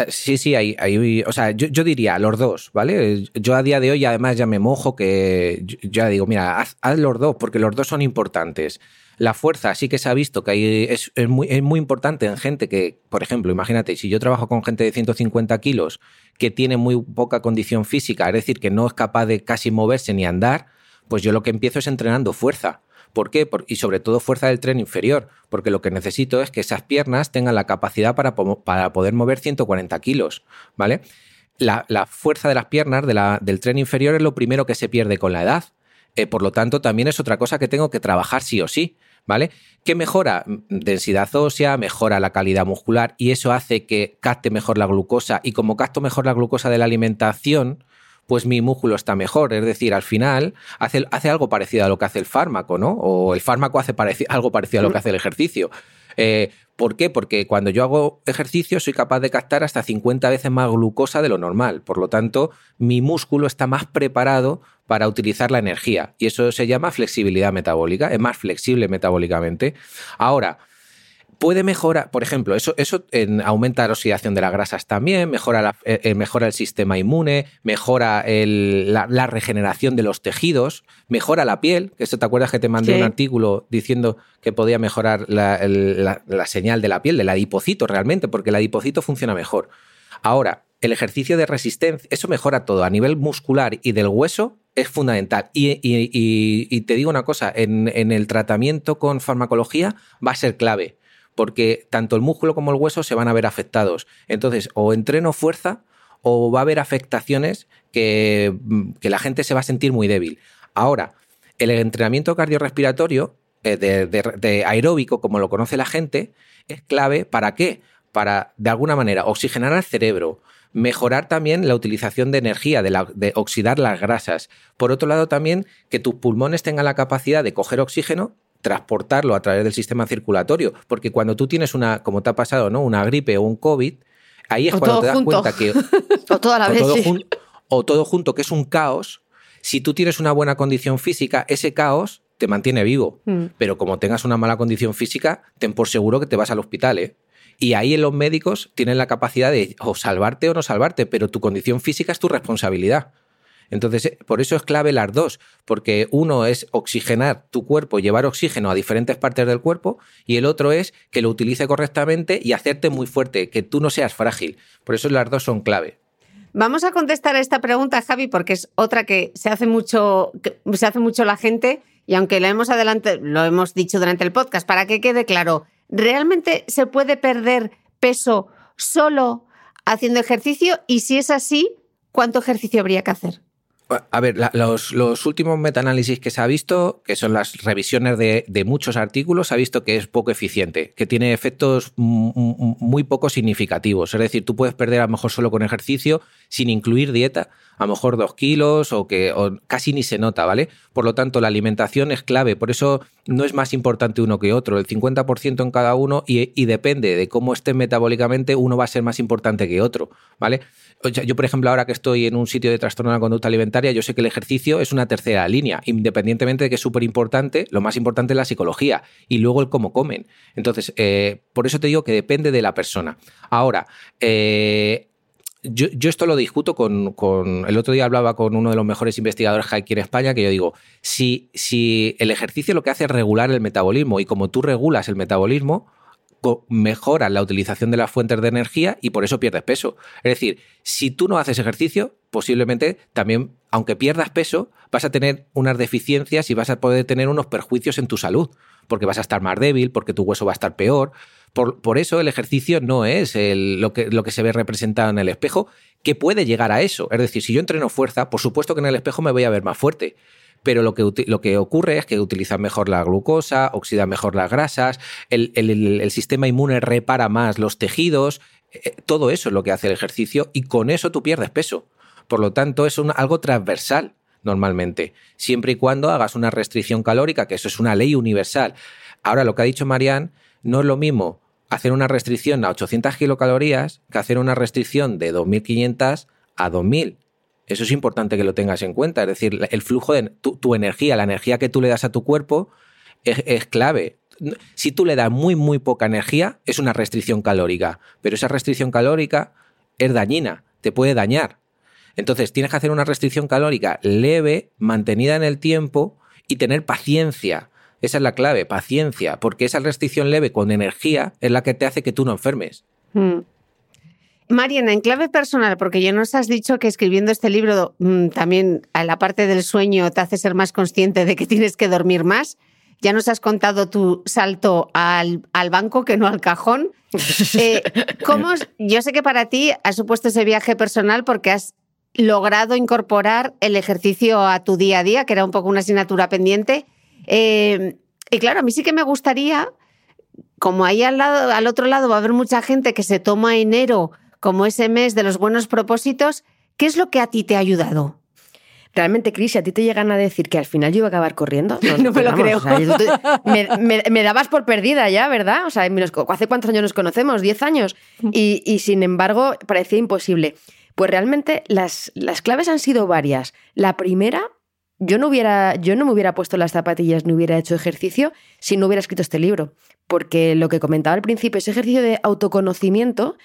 sí, sí, hay, o sea, yo, diría los dos, ¿vale? Yo a día de hoy además ya me mojo que ya digo, mira, haz, los dos porque los dos son importantes. La fuerza sí que se ha visto que es, muy, es muy importante en gente que, por ejemplo, imagínate, si yo trabajo con gente de 150 kilos que tiene muy poca condición física, es decir, que no es capaz de casi moverse ni andar, pues yo lo que empiezo es entrenando fuerza. ¿Por qué? y sobre todo fuerza del tren inferior, porque lo que necesito es que esas piernas tengan la capacidad para, para poder mover 140 kilos, ¿vale? La, fuerza de las piernas del tren inferior es lo primero que se pierde con la edad. Eh, por lo tanto, también es otra cosa que tengo que trabajar sí o sí, ¿vale? ¿Qué mejora? Densidad ósea, mejora la calidad muscular y eso hace que capte mejor la glucosa y como capto mejor la glucosa de la alimentación, pues mi músculo está mejor. Es decir, al final hace, hace algo parecido a lo que hace el fármaco, ¿no? O el fármaco hace algo parecido a lo que hace el ejercicio. Eh, ¿Por qué? Porque cuando yo hago ejercicio soy capaz de captar hasta 50 veces más glucosa de lo normal. Por lo tanto, mi músculo está más preparado para utilizar la energía. Y eso se llama flexibilidad metabólica. Es más flexible metabólicamente. Ahora, puede mejorar, por ejemplo, eso, eso aumenta la oxidación de las grasas también, mejora, eh, eh, mejora el sistema inmune, mejora la, regeneración de los tejidos, mejora la piel, que esto te acuerdas que te mandé un artículo diciendo que podía mejorar la, la, señal de la piel, del adipocito realmente, porque el adipocito funciona mejor. Ahora, el ejercicio de resistencia, eso mejora todo. A nivel muscular y del hueso es fundamental. Y, te digo una cosa, en, el tratamiento con farmacología va a ser clave, porque tanto el músculo como el hueso se van a ver afectados. Entonces, o entreno fuerza o va a haber afectaciones que, la gente se va a sentir muy débil. Ahora, el entrenamiento cardiorrespiratorio eh, de aeróbico, como lo conoce la gente, es clave para qué? Para, de alguna manera, oxigenar al cerebro, mejorar también la utilización de energía, de, oxidar las grasas. Por otro lado, también que tus pulmones tengan la capacidad de coger oxígeno transportarlo a través del sistema circulatorio, porque cuando tú tienes una, como te ha pasado, ¿no? Una gripe o un COVID, ahí es cuando te das cuenta que o toda la vez, todo o todo junto que es un caos, si tú tienes una buena condición física, ese caos te mantiene vivo, mm. pero como tengas una mala condición física, ten por seguro que te vas al hospital, ¿eh? Y ahí los médicos tienen la capacidad de o salvarte o no salvarte, pero tu condición física es tu responsabilidad. Entonces, eh, por eso es clave las dos, porque uno es oxigenar tu cuerpo, llevar oxígeno a diferentes partes del cuerpo, y el otro es que lo utilice correctamente y hacerte muy fuerte, que tú no seas frágil. Por eso las dos son clave. Vamos a contestar a esta pregunta, Javi, porque es otra que se hace mucho, se hace mucho la gente, y aunque lo hemos adelante, lo hemos dicho durante el podcast, para que quede claro, ¿realmente se puede perder peso solo haciendo ejercicio? Y si es así, ¿cuánto ejercicio habría que hacer? A ver, los, últimos metaanálisis que se ha visto, que son las revisiones de, de, muchos artículos, se ha visto que es poco eficiente, que tiene efectos muy poco significativos. Es decir, tú puedes perder a lo mejor solo con ejercicio, sin incluir dieta, a lo mejor dos kilos o que casi ni se nota, ¿vale? Por lo tanto, la alimentación es clave, por eso no es más importante uno que otro, el 50% en cada uno y, depende de cómo esté metabólicamente, uno va a ser más importante que otro, ¿vale? Yo, por ejemplo, ahora que estoy en un sitio de trastorno de la conducta alimentaria, yo sé que el ejercicio es una tercera línea, independientemente de que es súper importante, lo más importante es la psicología y luego el cómo comen. Entonces, eh, por eso te digo que depende de la persona. Ahora, eh, yo, esto lo discuto con, El otro día hablaba con uno de los mejores investigadores que hay aquí en España, que yo digo, si, si el ejercicio lo que hace es regular el metabolismo y como tú regulas el metabolismo, mejora la utilización de las fuentes de energía y por eso pierdes peso. Es decir, si tú no haces ejercicio, posiblemente también, aunque pierdas peso, vas a tener unas deficiencias y vas a poder tener unos perjuicios en tu salud, porque vas a estar más débil, porque tu hueso va a estar peor. Por, eso el ejercicio no es lo, que, se ve representado en el espejo, que puede llegar a eso. Es decir, si yo entreno fuerza, por supuesto que en el espejo me voy a ver más fuerte pero lo que, ocurre es que utilizan mejor la glucosa, oxidan mejor las grasas, el, sistema inmune repara más los tejidos, eh, todo eso es lo que hace el ejercicio y con eso tú pierdes peso. Por lo tanto, es algo transversal normalmente, siempre y cuando hagas una restricción calórica, que eso es una ley universal. Ahora, lo que ha dicho Marianne, no es lo mismo hacer una restricción a 800 kilocalorías que hacer una restricción de 2.500 a 2.000. Eso es importante que lo tengas en cuenta. Es decir, el flujo de tu, energía, la energía que tú le das a tu cuerpo, es, clave. Si tú le das muy, muy poca energía, es una restricción calórica. Pero esa restricción calórica es dañina, te puede dañar. Entonces, tienes que hacer una restricción calórica leve, mantenida en el tiempo y tener paciencia. Esa es la clave, paciencia, porque esa restricción leve con energía es la que te hace que tú no enfermes. Hmm. Mariana, en clave personal, porque ya nos has dicho que escribiendo este libro mm, también a la parte del sueño te hace ser más consciente de que tienes que dormir más. Ya nos has contado tu salto al, banco, que no al cajón. Eh, ¿cómo, yo sé que para ti has supuesto ese viaje personal porque has logrado incorporar el ejercicio a tu día a día, que era un poco una asignatura pendiente. Eh, y claro, a mí sí que me gustaría, como ahí al, lado, al otro lado va a haber mucha gente que se toma enero como ese mes de los buenos propósitos, ¿qué es lo que a ti te ha ayudado? Realmente, Cris, a ti te llegan a decir que al final yo iba a acabar corriendo. No, me lo creo. me, dabas por perdida ya, ¿verdad? O sea, ¿hace cuántos años nos conocemos? ¿Diez años? Mm. Y, sin embargo, parecía imposible. Pues realmente las, las claves han sido varias. La primera yo no hubiera, yo no me hubiera puesto las zapatillas ni hubiera hecho ejercicio si no hubiera escrito este libro. Porque lo que comentaba al principio, ese ejercicio de autoconocimiento,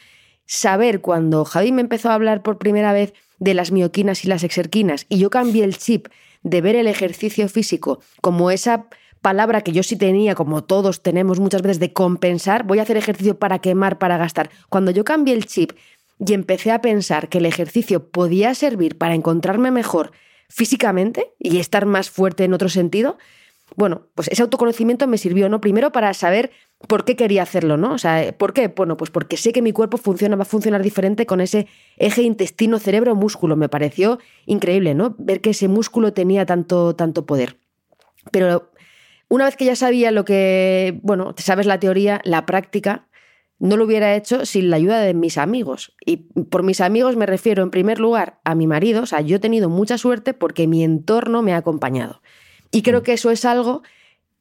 saber cuando Javi me empezó a hablar por primera vez de las mioquinas y las exerquinas y yo cambié el chip de ver el ejercicio físico como esa palabra que yo sí tenía, como todos tenemos muchas veces, de compensar, voy a hacer ejercicio para quemar, para gastar. Cuando yo cambié el chip y empecé a pensar que el ejercicio podía servir para encontrarme mejor físicamente y estar más fuerte en otro sentido, bueno, pues ese autoconocimiento me sirvió, ¿no? Primero para saber por qué quería hacerlo, ¿no? O sea, ¿por qué? Bueno, pues porque sé que mi cuerpo funciona, va a funcionar diferente con ese eje intestino-cerebro-músculo. Me pareció increíble, ¿no? Ver que ese músculo tenía tanto, tanto poder. Pero una vez que ya sabía lo que, bueno, sabes la teoría, la práctica, no lo hubiera hecho sin la ayuda de mis amigos. Y por mis amigos me refiero en primer lugar a mi marido. O sea, yo he tenido mucha suerte porque mi entorno me ha acompañado. Y creo mm. que eso es algo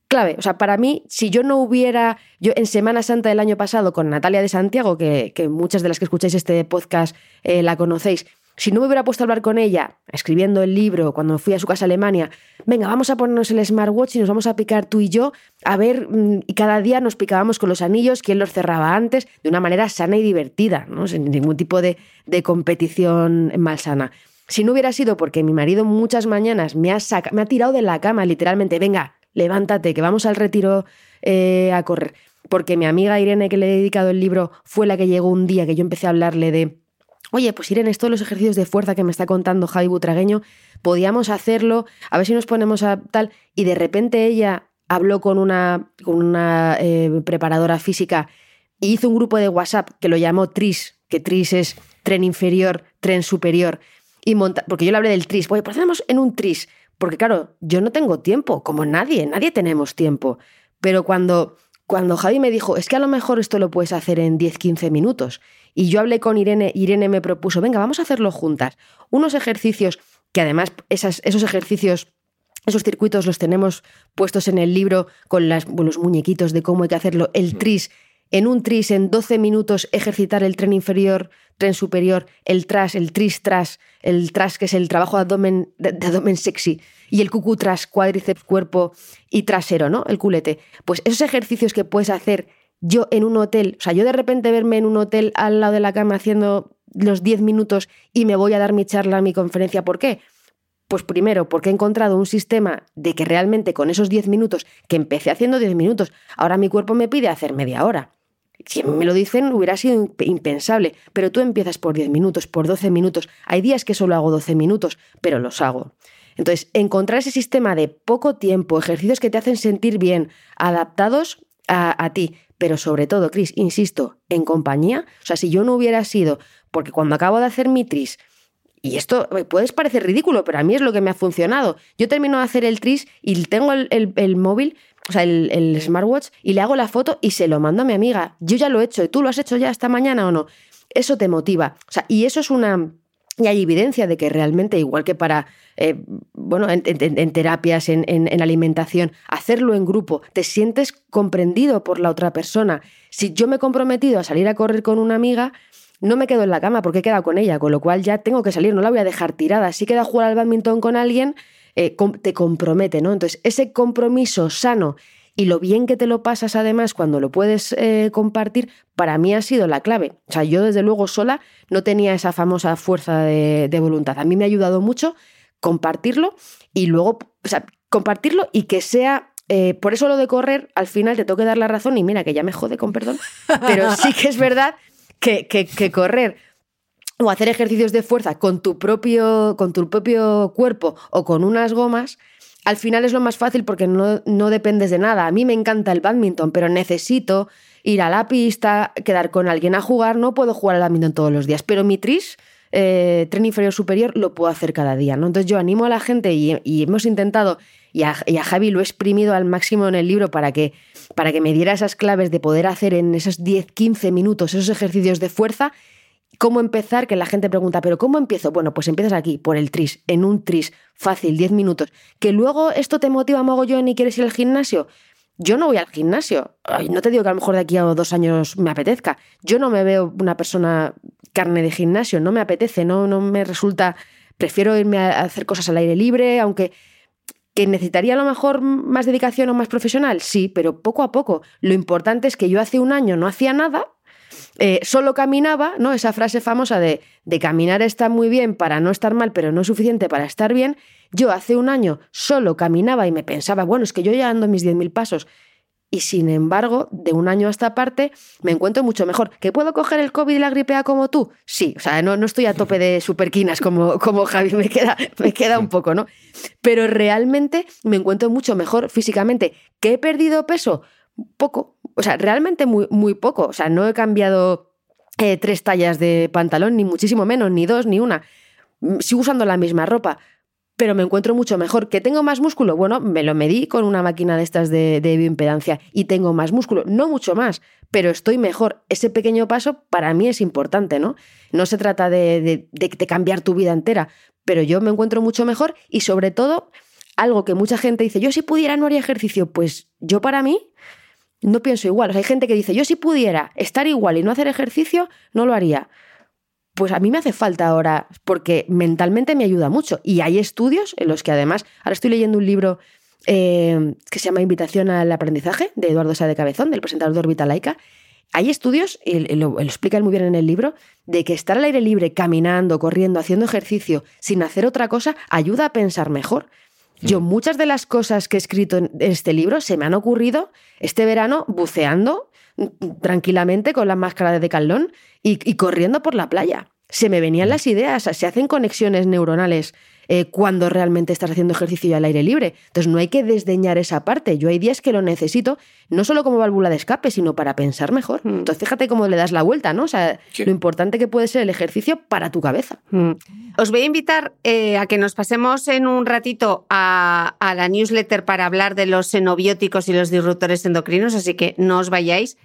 clave. O sea, para mí, si yo no hubiera, yo en Semana Santa del año pasado con Natalia de Santiago, que, muchas de las que escucháis este podcast eh, la conocéis, si no me hubiera puesto a hablar con ella, escribiendo el libro, cuando fui a su casa a Alemania, venga, vamos a ponernos el smartwatch y nos vamos a picar tú y yo, a ver, mm, y cada día nos picábamos con los anillos, quién los cerraba antes, de una manera sana y divertida, ¿no? sin ningún tipo de, de competición malsana. Si no hubiera sido porque mi marido muchas mañanas me ha, me ha tirado de la cama, literalmente, venga, levántate, que vamos al retiro eh, a correr. Porque mi amiga Irene, que le he dedicado el libro, fue la que llegó un día que yo empecé a hablarle de, oye, pues Irene, todos los ejercicios de fuerza que me está contando Javi Butragueño, podíamos hacerlo, a ver si nos ponemos a tal. Y de repente ella habló con una, con una eh, preparadora física y hizo un grupo de WhatsApp que lo llamó TRIS, que TRIS es tren inferior, tren superior. Y monta porque yo le hablé del TRIS, oye, pues hacemos en un TRIS porque claro, yo no tengo tiempo, como nadie, nadie tenemos tiempo. Pero cuando, cuando Javi me dijo, es que a lo mejor esto lo puedes hacer en 10, 15 minutos, y yo hablé con Irene, Irene me propuso, venga, vamos a hacerlo juntas. Unos ejercicios que además esos ejercicios esos circuitos los tenemos puestos en el libro con los muñequitos de cómo hay que hacerlo. El tris, en un tris, en 12 minutos, ejercitar el tren inferior, tren superior, el tras, el tris tras, el tras que es el trabajo de abdomen, de, abdomen sexy, y el cucu tras, cuádriceps, cuerpo y trasero, ¿no? El culete. Pues esos ejercicios que puedes hacer yo en un hotel, o sea, yo de repente verme en un hotel al lado de la cama haciendo los 10 minutos y me voy a dar mi charla, mi conferencia, ¿por qué? Pues primero, porque he encontrado un sistema de que realmente con esos 10 minutos, que empecé haciendo 10 minutos, ahora mi cuerpo me pide hacer media hora. Si me lo dicen, hubiera sido impensable, pero tú empiezas por 10 minutos, por 12 minutos. Hay días que solo hago 12 minutos, pero los hago. Entonces, encontrar ese sistema de poco tiempo, ejercicios que te hacen sentir bien, adaptados a, ti, pero sobre todo, Cris, insisto, en compañía. O sea, si yo no hubiera sido, porque cuando acabo de hacer mi tris, y esto puede parecer ridículo, pero a mí es lo que me ha funcionado. Yo termino de hacer el tris y tengo el móvil o sea, el, smartwatch y le hago la foto y se lo mando a mi amiga. Yo ya lo he hecho, ¿tú lo has hecho ya esta mañana o no? Eso te motiva. O sea, y eso es una... Y hay evidencia de que realmente, igual que para, eh, bueno, en, terapias, en, en, alimentación, hacerlo en grupo, te sientes comprendido por la otra persona. Si yo me he comprometido a salir a correr con una amiga, no me quedo en la cama porque he quedado con ella, con lo cual ya tengo que salir, no la voy a dejar tirada. Si queda a jugar al badminton con alguien, eh, te compromete, ¿no? Entonces, ese compromiso sano y lo bien que te lo pasas además cuando lo puedes eh, compartir, para mí ha sido la clave. O sea, yo desde luego sola no tenía esa famosa fuerza de, voluntad. A mí me ha ayudado mucho compartirlo y luego, o sea, compartirlo y que sea eh, por eso lo de correr, al final te tengo que dar la razón y mira que ya me jode con perdón, pero sí que es verdad que, que, que correr o hacer ejercicios de fuerza con tu propio, con tu propio cuerpo o con unas gomas, al final es lo más fácil porque no, no, dependes de nada. A mí me encanta el badminton, pero necesito ir a la pista, quedar con alguien a jugar. No puedo jugar al badminton todos los días, pero mi tris, eh, tren inferior superior, lo puedo hacer cada día. ¿no? Entonces yo animo a la gente y, hemos intentado, y a, Javi lo he exprimido al máximo en el libro para que, para que me diera esas claves de poder hacer en esos 10, 15 minutos esos ejercicios de fuerza ¿Cómo empezar? Que la gente pregunta, ¿pero cómo empiezo? Bueno, pues empiezas aquí, por el tris, en un tris, fácil, 10 minutos. ¿Que luego esto te motiva mogollón y quieres ir al gimnasio? Yo no voy al gimnasio. no te digo que a lo mejor de aquí a dos años me apetezca. Yo no me veo una persona carne de gimnasio, no me apetece, no, no me resulta. Prefiero irme a hacer cosas al aire libre, aunque ¿Que necesitaría a lo mejor más dedicación o más profesional? Sí, pero poco a poco. Lo importante es que yo hace un año no hacía nada, eh, solo caminaba, ¿no? Esa frase famosa de, de caminar está muy bien para no estar mal, pero no es suficiente para estar bien. Yo hace un año solo caminaba y me pensaba, bueno, es que yo ya ando mis 10.000 pasos y sin embargo, de un año a esta parte me encuentro mucho mejor. ¿Que puedo coger el COVID y la gripe A como tú? Sí, o sea, no, no estoy a tope de superquinas como, como Javi, me queda, me queda un poco, ¿no? Pero realmente me encuentro mucho mejor físicamente. ¿Que he perdido peso? Poco, o sea, realmente muy, muy poco. O sea, no he cambiado eh, tres tallas de pantalón, ni muchísimo menos, ni dos, ni una. Sigo usando la misma ropa pero me encuentro mucho mejor. ¿Que tengo más músculo? Bueno, me lo medí con una máquina de estas de, bioimpedancia y tengo más músculo, no mucho más, pero estoy mejor. Ese pequeño paso para mí es importante, ¿no? No se trata de, de cambiar tu vida entera, pero yo me encuentro mucho mejor y sobre todo algo que mucha gente dice, yo si pudiera no haría ejercicio, pues yo para mí no pienso igual. hay gente que dice, yo si pudiera estar igual y no hacer ejercicio, no lo haría pues a mí me hace falta ahora, porque mentalmente me ayuda mucho. Y hay estudios en los que además, ahora estoy leyendo un libro eh, que se llama Invitación al Aprendizaje, de Eduardo Sá de Cabezón, del presentador de Orbita Laica. Hay estudios, y lo, lo explican muy bien en el libro, de que estar al aire libre, caminando, corriendo, haciendo ejercicio, sin hacer otra cosa, ayuda a pensar mejor. Yo mm. muchas de las cosas que he escrito en este libro se me han ocurrido este verano buceando tranquilamente con la máscara de decalón y, y corriendo por la playa. Se me venían las ideas, se hacen conexiones neuronales eh, cuando realmente estás haciendo ejercicio al aire libre. Entonces no hay que desdeñar esa parte. Yo hay días que lo necesito, no solo como válvula de escape, sino para pensar mejor. Mm. Entonces fíjate cómo le das la vuelta, ¿no? O sea, lo importante que puede ser el ejercicio para tu cabeza. Mm. Os voy a invitar eh, a que nos pasemos en un ratito a, a la newsletter para hablar de los xenobióticos y los disruptores endocrinos, así que no os vayáis.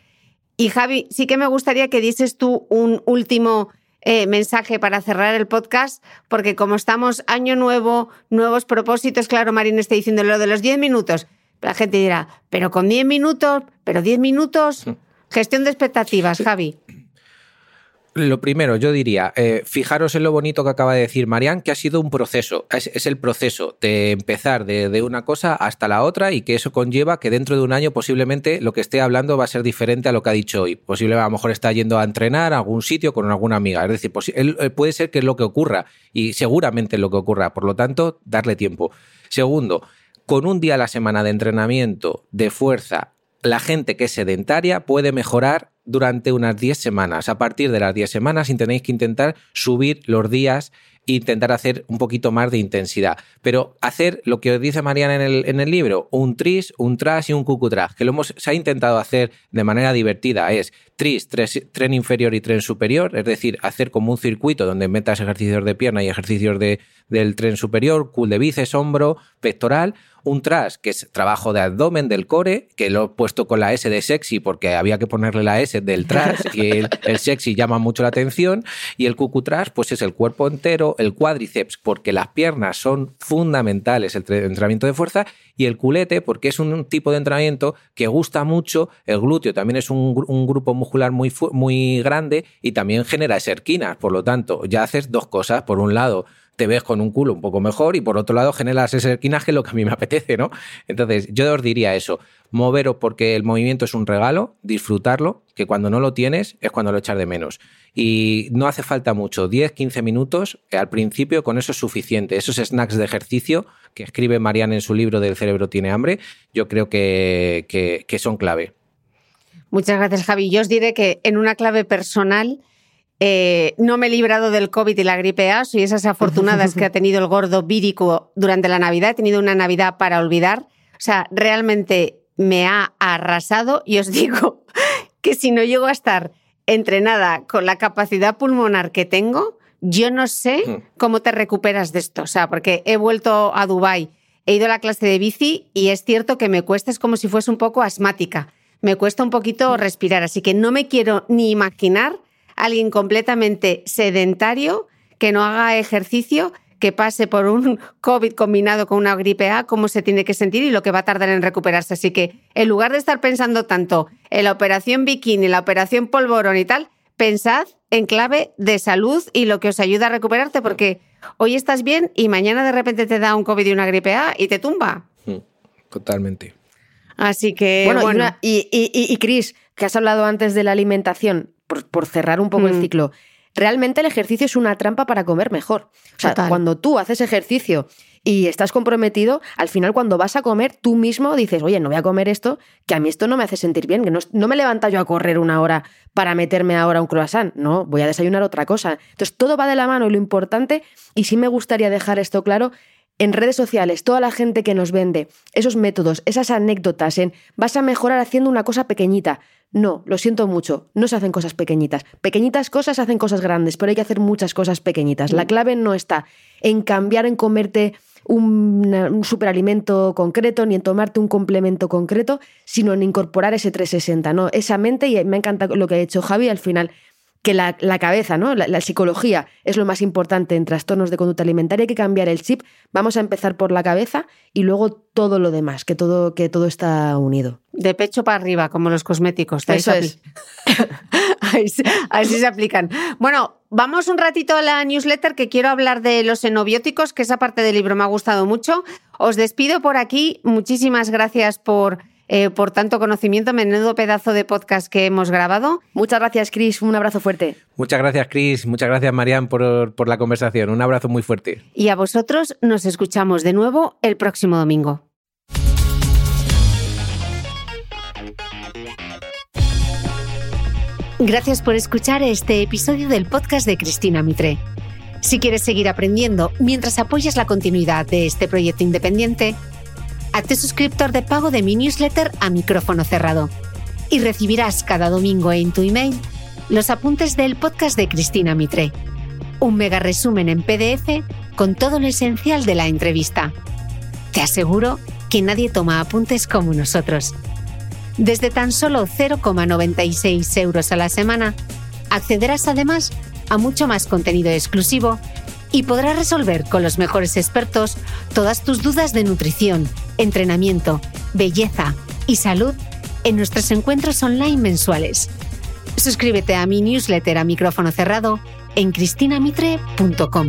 Y Javi, sí que me gustaría que dices tú un último eh, mensaje para cerrar el podcast, porque como estamos año nuevo, nuevos propósitos, claro, Marín está diciendo lo de los 10 minutos. La gente dirá, pero con 10 minutos, pero 10 minutos. Gestión de expectativas, Javi. Lo primero, yo diría, eh, fijaros en lo bonito que acaba de decir Marian, que ha sido un proceso, es, el proceso de empezar de, una cosa hasta la otra y que eso conlleva que dentro de un año posiblemente lo que esté hablando va a ser diferente a lo que ha dicho hoy. Posiblemente a lo mejor está yendo a entrenar a algún sitio con alguna amiga. Es decir, eh, puede ser que es lo que ocurra y seguramente es lo que ocurra. Por lo tanto, darle tiempo. Segundo, con un día a la semana de entrenamiento, de fuerza, la gente que es sedentaria puede mejorar durante unas 10 semanas. A partir de las 10 semanas tenéis que intentar subir los días e intentar hacer un poquito más de intensidad. Pero hacer lo que os dice Mariana en el, en el libro, un tris, un tras y un cucutras, que lo hemos, se ha intentado hacer de manera divertida. Es tris, tren inferior y tren superior, es decir, hacer como un circuito donde metas ejercicios de pierna y ejercicios de, del tren superior, cool de bíceps, hombro, pectoral un tras, que es trabajo de abdomen del core, que lo he puesto con la S de sexy porque había que ponerle la S del tras, y el, sexy llama mucho la atención, y el cucutras, pues es el cuerpo entero, el cuádriceps, porque las piernas son fundamentales, el entrenamiento de fuerza, y el culete, porque es un tipo de entrenamiento que gusta mucho, el glúteo también es un, grupo muscular muy, muy grande y también genera eserquinas, por lo tanto, ya haces dos cosas, por un lado, te ves con un culo un poco mejor y por otro lado generas ese esquinaje lo que a mí me apetece, ¿no? Entonces, yo os diría eso, moveros porque el movimiento es un regalo, disfrutarlo, que cuando no lo tienes es cuando lo echas de menos. Y no hace falta mucho, 10, 15 minutos al principio, con eso es suficiente. Esos snacks de ejercicio que escribe Mariana en su libro del cerebro tiene hambre, yo creo que, que son clave. Muchas gracias, Javi. Yo os diré que en una clave personal, eh, no me he librado del COVID y la gripe A, soy esas afortunadas que ha tenido el gordo vírico durante la Navidad, he tenido una Navidad para olvidar. O sea, realmente me ha arrasado y os digo que si no llego a estar entrenada con la capacidad pulmonar que tengo, yo no sé cómo te recuperas de esto. O sea, porque he vuelto a Dubái, he ido a la clase de bici y es cierto que me cuesta, es como si fuese un poco asmática. Me cuesta un poquito respirar, así que no me quiero ni imaginar alguien completamente sedentario, que no haga ejercicio, que pase por un COVID combinado con una gripe A, cómo se tiene que sentir y lo que va a tardar en recuperarse. Así que en lugar de estar pensando tanto en la operación bikini, la operación polvorón y tal, pensad en clave de salud y lo que os ayuda a recuperarte, porque hoy estás bien y mañana de repente te da un COVID y una gripe A y te tumba. Mm, totalmente. Así que, bueno, y, y, Cris, que has hablado antes de la alimentación, por, cerrar un poco el mm. ciclo, realmente el ejercicio es una trampa para comer mejor. O sea, cuando tú haces ejercicio y estás comprometido, al final cuando vas a comer, tú mismo dices, oye, no voy a comer esto, que a mí esto no me hace sentir bien, que no, no me levanta yo a correr una hora para meterme ahora un croissant, no, voy a desayunar otra cosa. Entonces, todo va de la mano y lo importante, y sí me gustaría dejar esto claro, en redes sociales, toda la gente que nos vende esos métodos, esas anécdotas en vas a mejorar haciendo una cosa pequeñita. No, lo siento mucho, no se hacen cosas pequeñitas. Pequeñitas cosas hacen cosas grandes, pero hay que hacer muchas cosas pequeñitas. La mm. clave no está en cambiar, en comerte un, superalimento concreto, ni en tomarte un complemento concreto, sino en incorporar ese 360, ¿no? Esa mente, y me encanta lo que ha hecho Javi al final, que la, cabeza, ¿no? La, psicología es lo más importante en trastornos de conducta alimentaria. Hay que cambiar el chip. Vamos a empezar por la cabeza y luego todo lo demás, que todo, que todo está unido. De pecho para arriba, como los cosméticos. Eso es. Así se aplican. Bueno, vamos un ratito a la newsletter que quiero hablar de los xenobióticos, que esa parte del libro me ha gustado mucho. Os despido por aquí. Muchísimas gracias por eh, por tanto conocimiento. Menudo pedazo de podcast que hemos grabado. Muchas gracias, Cris. Un abrazo fuerte. Muchas gracias, Cris. Muchas gracias, Marian, por, por la conversación. Un abrazo muy fuerte. Y a vosotros nos escuchamos de nuevo el próximo domingo. Gracias por escuchar este episodio del podcast de Cristina Mitre. Si quieres seguir aprendiendo mientras apoyas la continuidad de este proyecto independiente, Hazte suscriptor de pago de mi newsletter a micrófono cerrado y recibirás cada domingo en tu email los apuntes del podcast de Cristina Mitre. Un mega resumen en PDF con todo lo esencial de la entrevista. Te aseguro que nadie toma apuntes como nosotros. Desde tan solo 0,96 euros a la semana, accederás además a mucho más contenido exclusivo y podrás resolver con los mejores expertos todas tus dudas de nutrición, entrenamiento, belleza y salud en nuestros encuentros online mensuales. Suscríbete a mi newsletter a micrófono cerrado en cristinamitre.com.